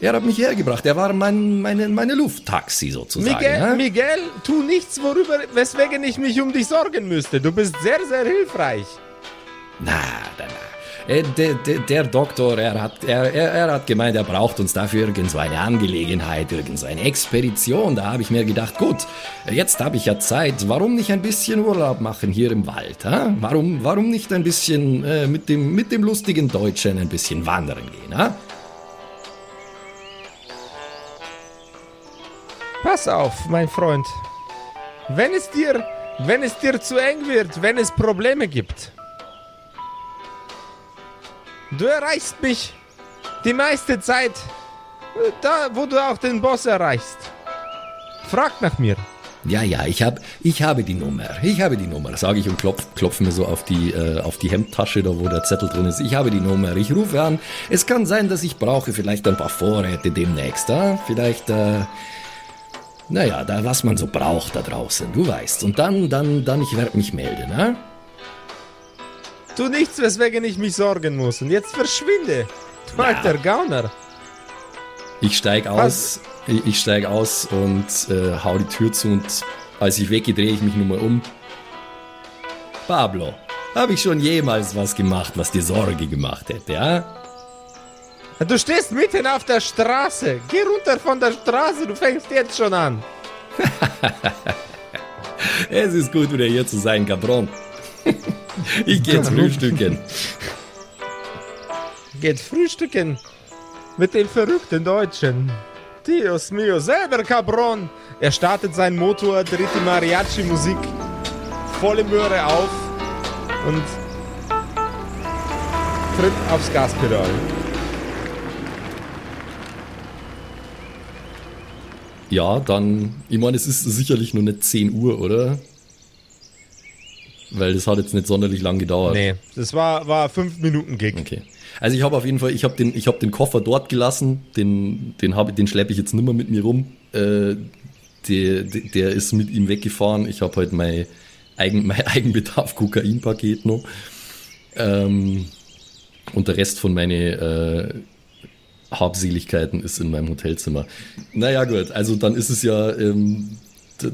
Er hat mich hergebracht. Er war mein, meine, meine Lufttaxi sozusagen. Miguel, ja? Miguel, tu nichts, worüber, weswegen ich mich um dich sorgen müsste. Du bist sehr, sehr hilfreich. Na, na, na. Äh, Der, der, der Doktor, er hat, er, er, er hat gemeint, er braucht uns dafür irgend so eine Angelegenheit, irgend so eine Expedition. Da habe ich mir gedacht, gut, jetzt habe ich ja Zeit, warum nicht ein bisschen Urlaub machen hier im Wald? Ha? Warum, warum nicht ein bisschen äh, mit, dem, mit dem lustigen Deutschen ein bisschen wandern gehen? Ha? Pass auf, mein Freund. Wenn es dir, wenn es dir zu eng wird, wenn es Probleme gibt, du erreichst mich die meiste Zeit äh, da, wo du auch den Boss erreichst. Frag nach mir. Ja, ja, ich, hab, ich habe die Nummer. Ich habe die Nummer, sage ich und klopf, klopf mir so auf die, äh, auf die Hemdtasche, da wo der Zettel drin ist. Ich habe die Nummer. Ich rufe an. Es kann sein, dass ich brauche vielleicht ein paar Vorräte demnächst. Ja? Vielleicht, äh, naja, da, was man so braucht da draußen, du weißt. Und dann, dann, dann, ich werde mich melden. Ja? Tu nichts, weswegen ich mich sorgen muss. Und jetzt verschwinde. Du alter Gauner. Ich steig aus, ich, ich steig aus und äh, hau die Tür zu und als ich weggehe, drehe ich mich nur mal um. Pablo, habe ich schon jemals was gemacht, was dir Sorge gemacht hätte, ja? Du stehst mitten auf der Straße. Geh runter von der Straße, du fängst jetzt schon an. Es ist gut, wieder hier zu sein, Cabron. Ich gehe jetzt frühstücken. Geht frühstücken mit dem verrückten Deutschen. Dios mio, selber Cabron. Er startet seinen Motor, dreht die Mariachi-Musik volle Möhre auf und tritt aufs Gaspedal. Ja, dann, ich meine, es ist sicherlich nur nicht 10 Uhr, oder? Weil das hat jetzt nicht sonderlich lang gedauert. Nee, das war, war fünf Minuten Gig. Okay. Also ich habe auf jeden Fall, ich habe den, ich habe den Koffer dort gelassen, den, den habe, den schleppe ich jetzt nimmer mit mir rum. Äh, der, der, ist mit ihm weggefahren. Ich habe halt mein, Eigen, mein Eigenbedarf Kokainpaket noch. Ähm, und der Rest von meine äh, Habseligkeiten ist in meinem Hotelzimmer. Naja gut, also dann ist es ja, ähm,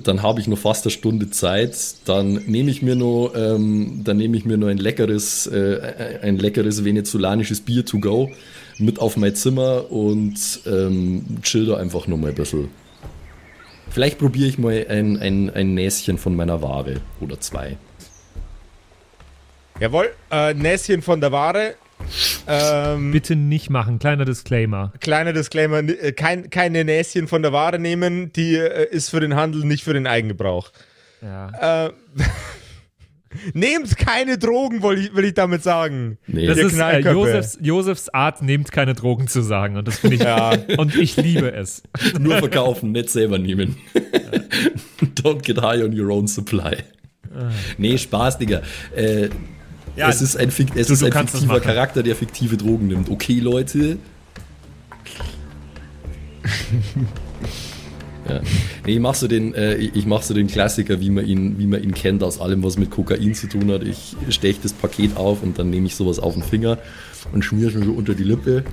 dann habe ich noch fast eine Stunde Zeit. Dann nehme ich mir noch, ähm, dann nehme ich mir noch ein leckeres, äh, ein leckeres venezolanisches Bier to go mit auf mein Zimmer und ähm, chill da einfach noch mal ein bisschen. Vielleicht probiere ich mal ein, ein, ein Näschen von meiner Ware oder zwei. Jawohl, äh, Näschen von der Ware. Ähm, Bitte nicht machen, kleiner Disclaimer. kleiner Disclaimer, äh, kein, keine Näschen von der Ware nehmen, die äh, ist für den Handel, nicht für den Eigengebrauch. Ja. Äh, nehmt keine Drogen, will ich, will ich damit sagen. Nee. Das Ihr ist äh. Josefs, Josefs Art, nehmt keine Drogen zu sagen. Und das finde ich. Und ich liebe es. Nur verkaufen, nicht selber nehmen. Don't get high on your own supply. Nee, Spaß, Digga. Äh, Ja, es ist ein, Fik- es du- ist ein fiktiver. Charakter, der fiktive Drogen nimmt. Okay, Leute. ja. Nee, ich mach so den, äh, ich mach so den Klassiker, wie man ihn, wie man ihn kennt aus allem, was mit Kokain zu tun hat. Ich stech das Paket auf und dann nehme ich sowas auf den Finger und schmier es mir so unter die Lippe,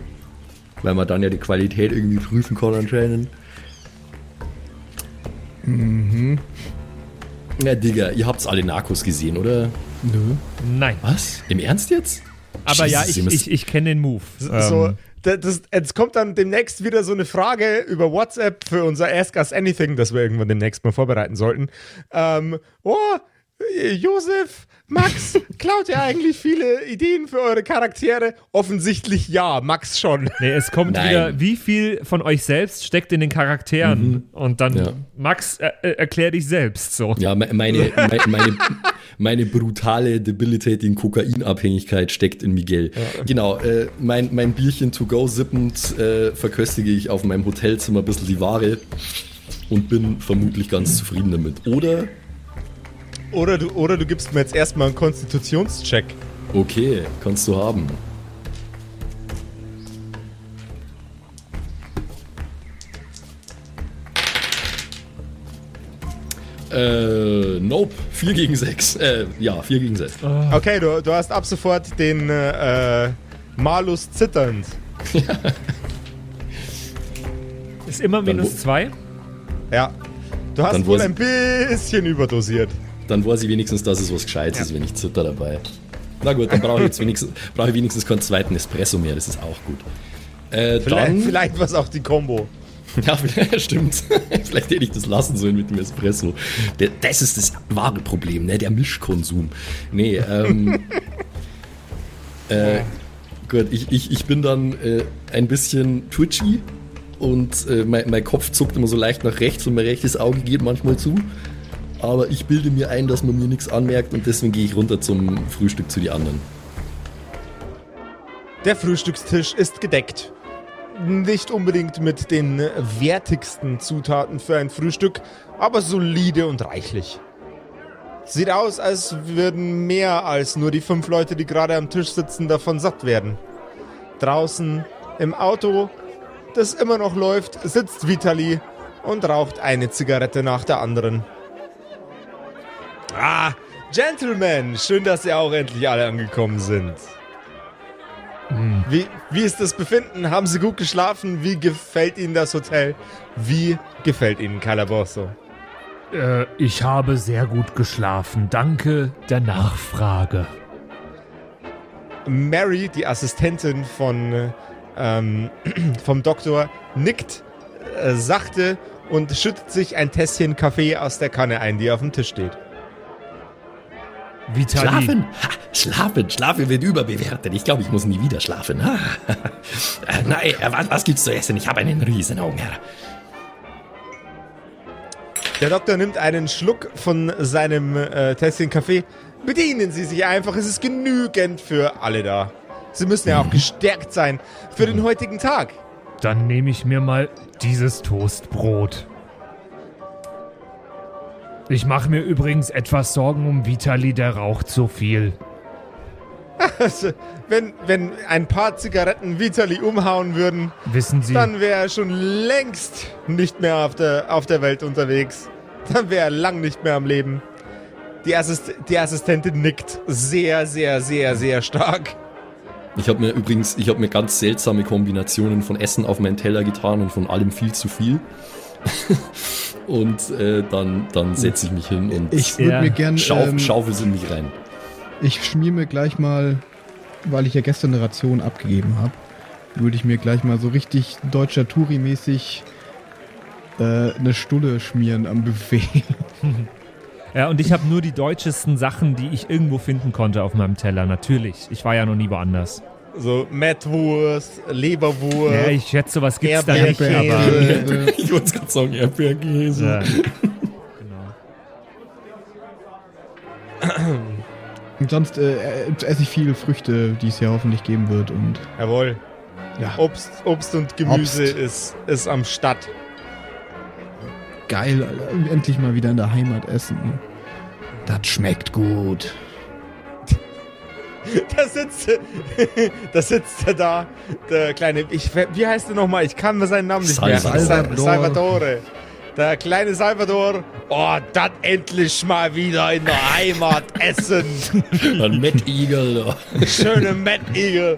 weil man dann ja die Qualität irgendwie prüfen kann anscheinend. Mhm. Ja, Digga, ihr habt's alle Narcos gesehen, oder? Nö. Nein. Was? Im Ernst jetzt? Aber ja, Jesus, ich, ihr müsst- ich, ich kenne den Move. So, Ähm, da- das, jetzt kommt dann demnächst wieder so eine Frage über WhatsApp für unser Ask Us Anything, das wir irgendwann demnächst mal vorbereiten sollten. Ähm, oh, Josef, Max, klaut ihr eigentlich viele Ideen für eure Charaktere? Offensichtlich ja, Max schon. nee, es kommt Nein. wieder, wie viel von euch selbst steckt in den Charakteren? Und dann, Ja. Max, äh, äh, erklär dich selbst so. Ja, me- meine, meine, meine, meine brutale, debilitating Kokainabhängigkeit steckt in Miguel. Genau, äh, mein, mein Bierchen to go sippend äh, verköstige ich auf meinem Hotelzimmer ein bisschen die Ware und bin vermutlich ganz zufrieden damit. Oder, Oder du, oder du gibst mir jetzt erstmal einen Konstitutionscheck. okay, kannst du haben. Äh, nope, 4 gegen 6. Äh, ja, 4 gegen 6. Okay, du, du hast ab sofort den äh, Malus zitternd. Ist immer minus wo- zwei. Ja. Du hast Dann wohl ein bisschen überdosiert. Dann weiß ich wenigstens, dass es was Gescheites ist, wenn ich Zitter dabei. Na gut, dann brauche ich jetzt wenigstens, brauche ich wenigstens keinen zweiten Espresso mehr, das ist auch gut. Äh, Vielleicht, dann, vielleicht war es auch die Combo. Ja, vielleicht, stimmt. vielleicht hätte ich das lassen sollen mit dem Espresso. Der, das ist das wahre Problem, ne? der Mischkonsum. Nee, ähm. äh, gut, ich, ich, ich bin dann äh, ein bisschen twitchy und äh, mein, mein Kopf zuckt immer so leicht nach rechts und mein rechtes Auge geht manchmal zu. Aber ich bilde mir ein, dass man mir nichts anmerkt und deswegen gehe ich runter zum Frühstück zu die anderen. Der Frühstückstisch ist gedeckt. Nicht unbedingt mit den wertigsten Zutaten für ein Frühstück, aber solide und reichlich. Sieht aus, als würden mehr als nur die fünf Leute, die gerade am Tisch sitzen, davon satt werden. Draußen im Auto, das immer noch läuft, sitzt Vitali und raucht eine Zigarette nach der anderen. Ah, Gentlemen, schön, dass ihr auch endlich alle angekommen sind. Wie, wie ist das Befinden? Haben Sie gut geschlafen? Wie gefällt Ihnen das Hotel? Wie gefällt Ihnen Calabozo? Äh, ich habe sehr gut geschlafen. Danke der Nachfrage. Mary, die Assistentin von, ähm, vom Doktor, nickt äh, sachte und schüttet sich ein Tässchen Kaffee aus der Kanne ein, die auf dem Tisch steht. Vitali. Schlafen? Ha, schlafen, schlafen wird überbewertet. Ich glaube, ich muss nie wieder schlafen. Ha. Nein, was, was gibt's zu essen? Ich habe einen Riesenhunger. Der Doktor nimmt einen Schluck von seinem äh, Tässchen Kaffee. Bedienen Sie sich einfach, es ist genügend für alle da. Sie müssen ja auch gestärkt sein für den heutigen Tag. Dann nehme ich mir mal dieses Toastbrot. Ich mache mir übrigens etwas Sorgen um Vitali, der raucht so viel. Also, wenn, wenn ein paar Zigaretten Vitali umhauen würden, Wissen Sie, dann wäre er schon längst nicht mehr auf der, auf der Welt unterwegs. Dann wäre er lang nicht mehr am Leben. Die, Assist die Assistentin nickt sehr, sehr, sehr, sehr stark. Ich habe mir übrigens, ich habe mir ganz seltsame Kombinationen von Essen auf meinen Teller getan und von allem viel zu viel. und äh, dann, dann setze ich mich hin und Ich würde Ja, mir gern. schauf, ähm, schaufel in mich rein. Ich schmier mir gleich mal, weil ich ja gestern eine Ration abgegeben habe, würde ich mir gleich mal so richtig deutscher Touri-mäßig äh, eine Stulle schmieren am Buffet. Ja, und ich habe nur die deutschesten Sachen, die ich irgendwo finden konnte auf meinem Teller. Natürlich. Ich war ja noch nie woanders. So Mettwurst, Leberwurst. Ja, ich schätze, was gibt's da nicht, Erdbeerkäse. aber. Äh, Ich wollte gerade sagen, Erdbeerkäse. Ja. und sonst äh, esse ich viele Früchte, die es ja hoffentlich geben wird. Und Jawohl. ja, Obst, Obst und Gemüse Obst. Ist, ist am Start. geil, Alter. Endlich mal wieder in der Heimat essen. Das schmeckt gut. Da sitzt, da sitzt er da, der kleine, ich, wie heißt er nochmal? Ich kann mir seinen Namen nicht merken. Salvador. Salvatore. Der kleine Salvador. Oh, das endlich mal wieder in der Heimat essen. Ein Mettigel. da. Schöne Mettigel.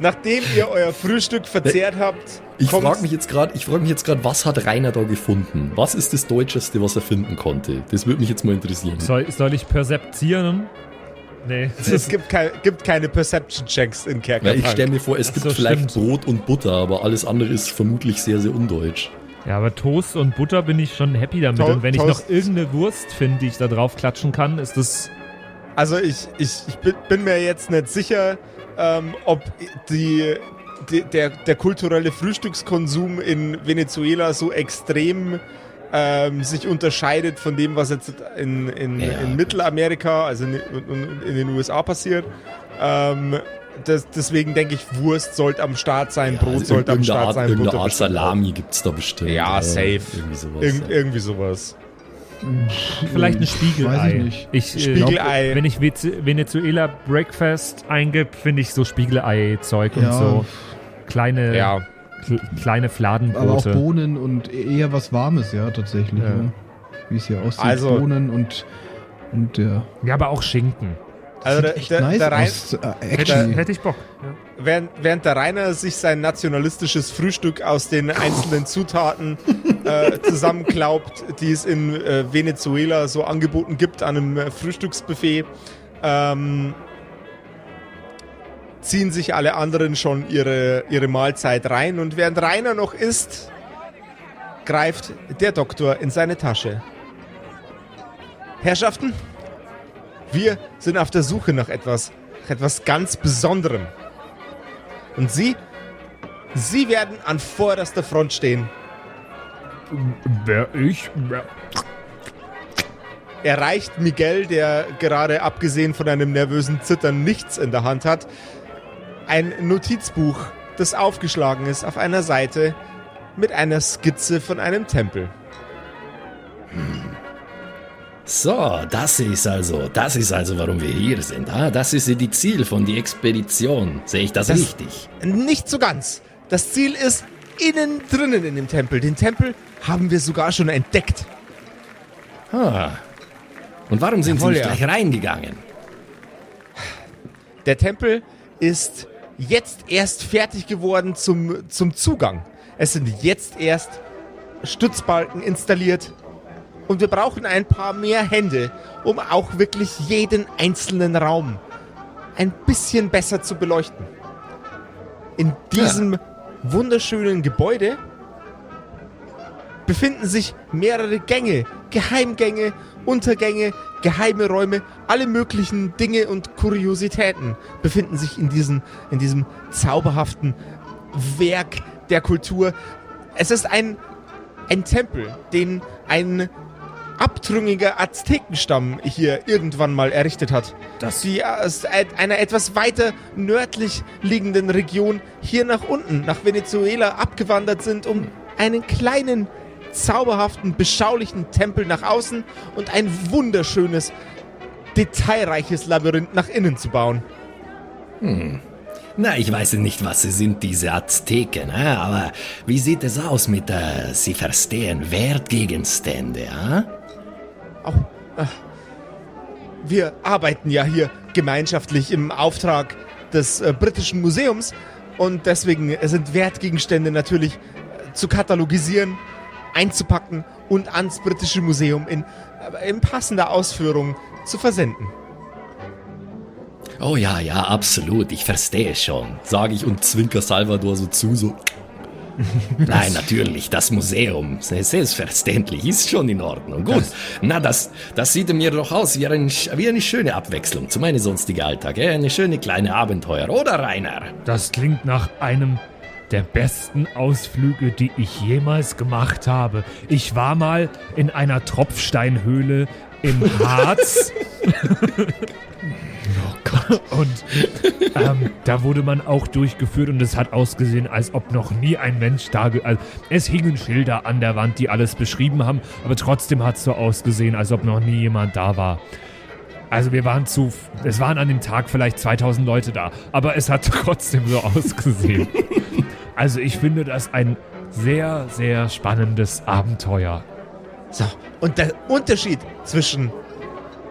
Nachdem ihr euer Frühstück verzehrt habt, Ich frage mich jetzt gerade, ich frage mich jetzt gerade, was hat Rainer da gefunden? Was ist das Deutscheste, was er finden konnte? Das würde mich jetzt mal interessieren. Soll, soll ich perzeptieren? Nee. Es gibt, kein, gibt keine Perception-Checks in Weil Kerkerpunk. ich stelle mir vor, es Ach gibt so, vielleicht stimmt. Brot und Butter, aber alles andere ist vermutlich sehr, sehr undeutsch. Ja, aber Toast und Butter bin ich schon happy damit. To- und wenn ich Toast- noch irgendeine Wurst finde, die ich da drauf klatschen kann, ist das. Also ich, ich, ich bin, bin mir jetzt nicht sicher, ähm, ob die, die, der, der kulturelle Frühstückskonsum in Venezuela so extrem ähm, sich unterscheidet von dem, was jetzt in, in, Ja. in Mittelamerika, also in, in, in den USA passiert. Ähm, das, deswegen denke ich, Wurst sollte am Start sein, Brot Also sollte am Start Art, sein, irgendeine Butter Art bestimmt. Salami gibt es da bestimmt. Ja, Äh, safe. Irgendwie sowas. Irgend, ja. irgendwie sowas. Vielleicht ein Spiegelei. Weiß ich nicht. Ich, äh, Spiegelei. Wenn ich Venezuela Breakfast eingib, finde ich so Spiegelei-Zeug und Ja, so kleine, Ja. Kle- kleine aber auch Fladenbrote. Bohnen und eher was Warmes, ja, tatsächlich. Ja. Ja. Wie es hier aussieht. Also- Bohnen und, und ja. Ja, aber auch Schinken. Also der, Echt der, nice der, Rein, aus. Äh, Hätte, hätte ich Bock. während, während der Rainer sich sein nationalistisches Frühstück aus den einzelnen Zutaten äh, zusammenklaubt, die es in äh, Venezuela so angeboten gibt an einem äh, Frühstücksbuffet, ähm, ziehen sich alle anderen schon ihre, ihre Mahlzeit rein und während Rainer noch isst, greift der Doktor in seine Tasche. Herrschaften, wir sind auf der Suche nach etwas, nach etwas ganz Besonderem. Und Sie, Sie werden an vorderster Front stehen. Wer ich? Wer- Erreicht Miguel, der gerade abgesehen von einem nervösen Zittern nichts in der Hand hat, ein Notizbuch, das aufgeschlagen ist auf einer Seite mit einer Skizze von einem Tempel. So, das ist also, das ist also, warum wir hier sind. Ah, das ist die Ziel von die Expedition. Sehe ich das, Das- richtig? Nicht so ganz. Das Ziel ist innen drinnen in dem Tempel. Den Tempel haben wir sogar schon entdeckt. Ah. Und warum sind Jawohl, Sie nicht ja. gleich reingegangen? Der Tempel ist jetzt erst fertig geworden zum, zum Zugang. Es sind jetzt erst Stützbalken installiert. Und wir brauchen ein paar mehr Hände, um auch wirklich jeden einzelnen Raum ein bisschen besser zu beleuchten. In diesem wunderschönen Gebäude befinden sich mehrere Gänge, Geheimgänge, Untergänge, geheime Räume, alle möglichen Dinge und Kuriositäten befinden sich in diesem, in diesem zauberhaften Werk der Kultur. Es ist ein, ein Tempel, den ein abtrünniger Aztekenstamm hier irgendwann mal errichtet hat. Das- Die aus einer etwas weiter nördlich liegenden Region hier nach unten, nach Venezuela abgewandert sind, um einen kleinen, zauberhaften, beschaulichen Tempel nach außen und ein wunderschönes, detailreiches Labyrinth nach innen zu bauen. Na, ich weiß nicht, was sie sind, diese Azteken, aber wie sieht es aus mit, äh, sie verstehen Wertgegenstände, äh? Auch, äh, wir arbeiten ja hier gemeinschaftlich im Auftrag des äh, britischen Museums und deswegen sind Wertgegenstände natürlich äh, zu katalogisieren, einzupacken und ans britische Museum in, äh, in passender Ausführung zu versenden. Oh ja, ja, absolut, ich verstehe schon, sage ich und zwinker Salvador so zu, so. Nein, natürlich, das Museum, selbstverständlich, ist schon in Ordnung. Gut, na, das, das sieht mir doch aus wie, ein, wie eine schöne Abwechslung zu meinem sonstigen Alltag, eine schöne kleine Abenteuer, oder Rainer? Das klingt nach einem der besten Ausflüge, die ich jemals gemacht habe. Ich war mal in einer Tropfsteinhöhle im Harz. oh Gott. Und ähm, da wurde man auch durchgeführt und es hat ausgesehen, als ob noch nie ein Mensch da. Also, es hingen Schilder an der Wand, die alles beschrieben haben, aber trotzdem hat es so ausgesehen, als ob noch nie jemand da war. Also wir waren zu, es waren an dem Tag vielleicht 2000 Leute da, aber es hat trotzdem so ausgesehen. Also ich finde das ein sehr, sehr spannendes Abenteuer. So, und der Unterschied zwischen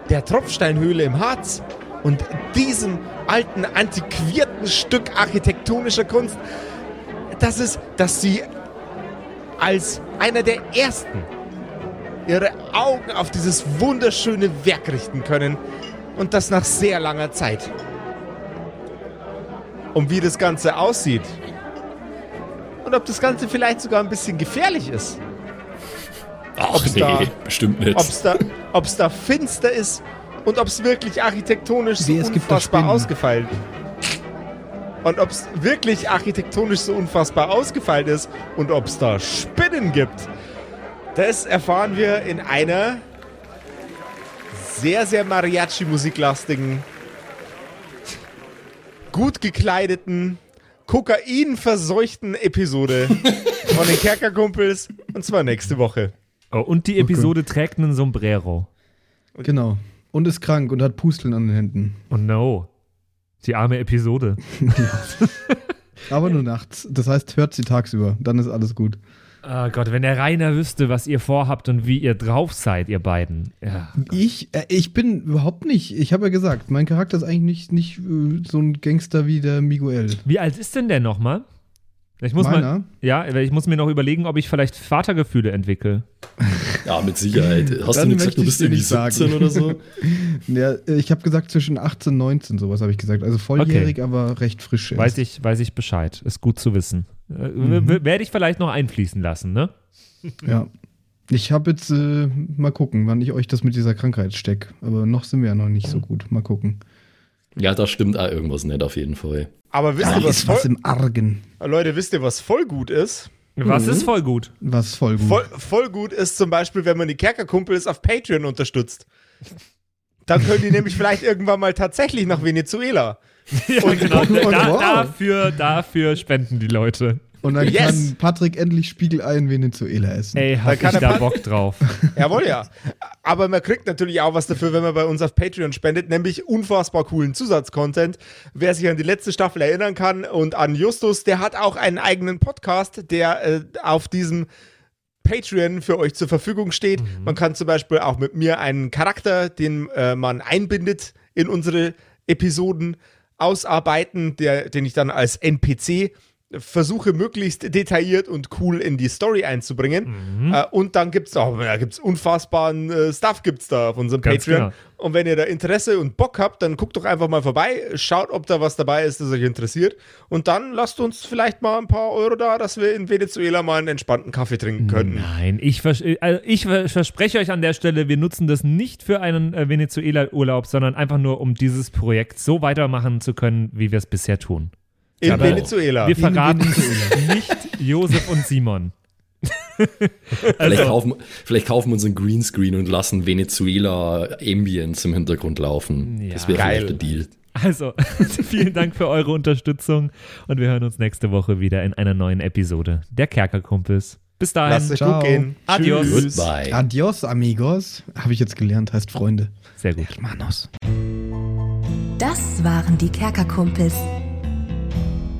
der Tropfsteinhöhle im Harz und diesem alten, antiquierten Stück architektonischer Kunst, das ist, dass sie als einer der ersten ihre Augen auf dieses wunderschöne Werk richten können und das nach sehr langer Zeit. Und wie das Ganze aussieht und ob das Ganze vielleicht sogar ein bisschen gefährlich ist. Ach Ob's nee, da- bestimmt nicht. ob es da, ob's da finster ist und ob es wirklich architektonisch so da unfassbar Spinnen. ausgefeilt und ob es wirklich architektonisch so unfassbar ausgefeilt ist und ob es da Spinnen gibt. Das erfahren wir in einer sehr, sehr Mariachi-musiklastigen, gut gekleideten, kokainverseuchten Episode von den Kerkerkumpels und zwar nächste Woche. Oh, und die Episode trägt einen Sombrero. Genau. Und ist krank und hat Pusteln an den Händen. Oh no. Die arme Episode. Aber nur nachts. Das heißt, hört sie tagsüber. Dann ist alles gut. Oh Gott, wenn der Rainer wüsste, was ihr vorhabt und wie ihr drauf seid, ihr beiden. Ja. Ich, äh, ich bin überhaupt nicht. Ich habe ja gesagt, mein Charakter ist eigentlich nicht, nicht äh, so ein Gangster wie der Miguel. Wie alt ist denn der nochmal? Ich muss Meiner? mal, ja, ich muss mir noch überlegen, ob ich vielleicht Vatergefühle entwickle. Ja, mit Sicherheit. Hast Dann du nicht gesagt, du bist dir irgendwie nicht sagen. 17 oder so? Ja, äh, ich habe gesagt zwischen 18 und 19, sowas habe ich gesagt. Also volljährig, aber recht frisch. erst. Weiß ich, weiß ich Bescheid. Ist gut zu wissen. Äh, Mhm. Werde ich vielleicht noch einfließen lassen, ne? Ja. Ich habe jetzt äh, mal gucken, wann ich euch das mit dieser Krankheit steck. Aber noch sind wir ja noch nicht so gut. Mal gucken. Ja, da stimmt auch irgendwas nicht auf jeden Fall. Aber wisst Da ihr, was ist was voll, im Argen. Leute, wisst ihr, was voll gut ist? Was ist voll gut? Was voll gut. Voll, voll gut ist zum Beispiel, wenn man die Kerkerkumpels auf Patreon unterstützt. Dann können die nämlich vielleicht irgendwann mal tatsächlich nach Venezuela. Und genau, und da, wow. dafür, dafür spenden die Leute. Und dann Yes. kann Patrick endlich Spiegelei in Venezuela essen. Ey, hab kann ich da Pat- Bock drauf. Jawohl, ja. Aber man kriegt natürlich auch was dafür, wenn man bei uns auf Patreon spendet, nämlich unfassbar coolen Zusatzcontent. Wer sich an die letzte Staffel erinnern kann und an Justus, der hat auch einen eigenen Podcast, der äh, auf diesem Patreon für euch zur Verfügung steht. Man kann zum Beispiel auch mit mir einen Charakter, den äh, man einbindet in unsere Episoden, ausarbeiten, der, den ich dann als NPC versuche möglichst detailliert und cool in die Story einzubringen. Äh, und dann gibt es auch, da gibt's unfassbaren äh, Stuff gibt's da auf unserem Ganz Patreon. genau. Und wenn ihr da Interesse und Bock habt, dann guckt doch einfach mal vorbei, schaut, ob da was dabei ist, das euch interessiert. Und dann lasst uns vielleicht mal ein paar Euro da, dass wir in Venezuela mal einen entspannten Kaffee trinken können. Nein, ich, vers äh, also ich ver- verspreche euch an der Stelle, wir nutzen das nicht für einen äh, Venezuela-Urlaub, sondern einfach nur, um dieses Projekt so weitermachen zu können, wie wir es bisher tun. In Aber- Venezuela. Wir verraten nicht Josef und Simon. Vielleicht, Also- kaufen, vielleicht kaufen wir uns einen Greenscreen und lassen Venezuela Ambience im Hintergrund laufen. Ja. das wäre vielleicht der Deal. Also, vielen Dank für eure Unterstützung und wir hören uns nächste Woche wieder in einer neuen Episode der Kerkerkumpels. Bis dahin. Lasst euch gut gehen. Adios. Tschüss. Goodbye. Adios, amigos. Habe ich jetzt gelernt, heißt Freunde. Sehr gut. Hermanos. Das waren die Kerkerkumpels.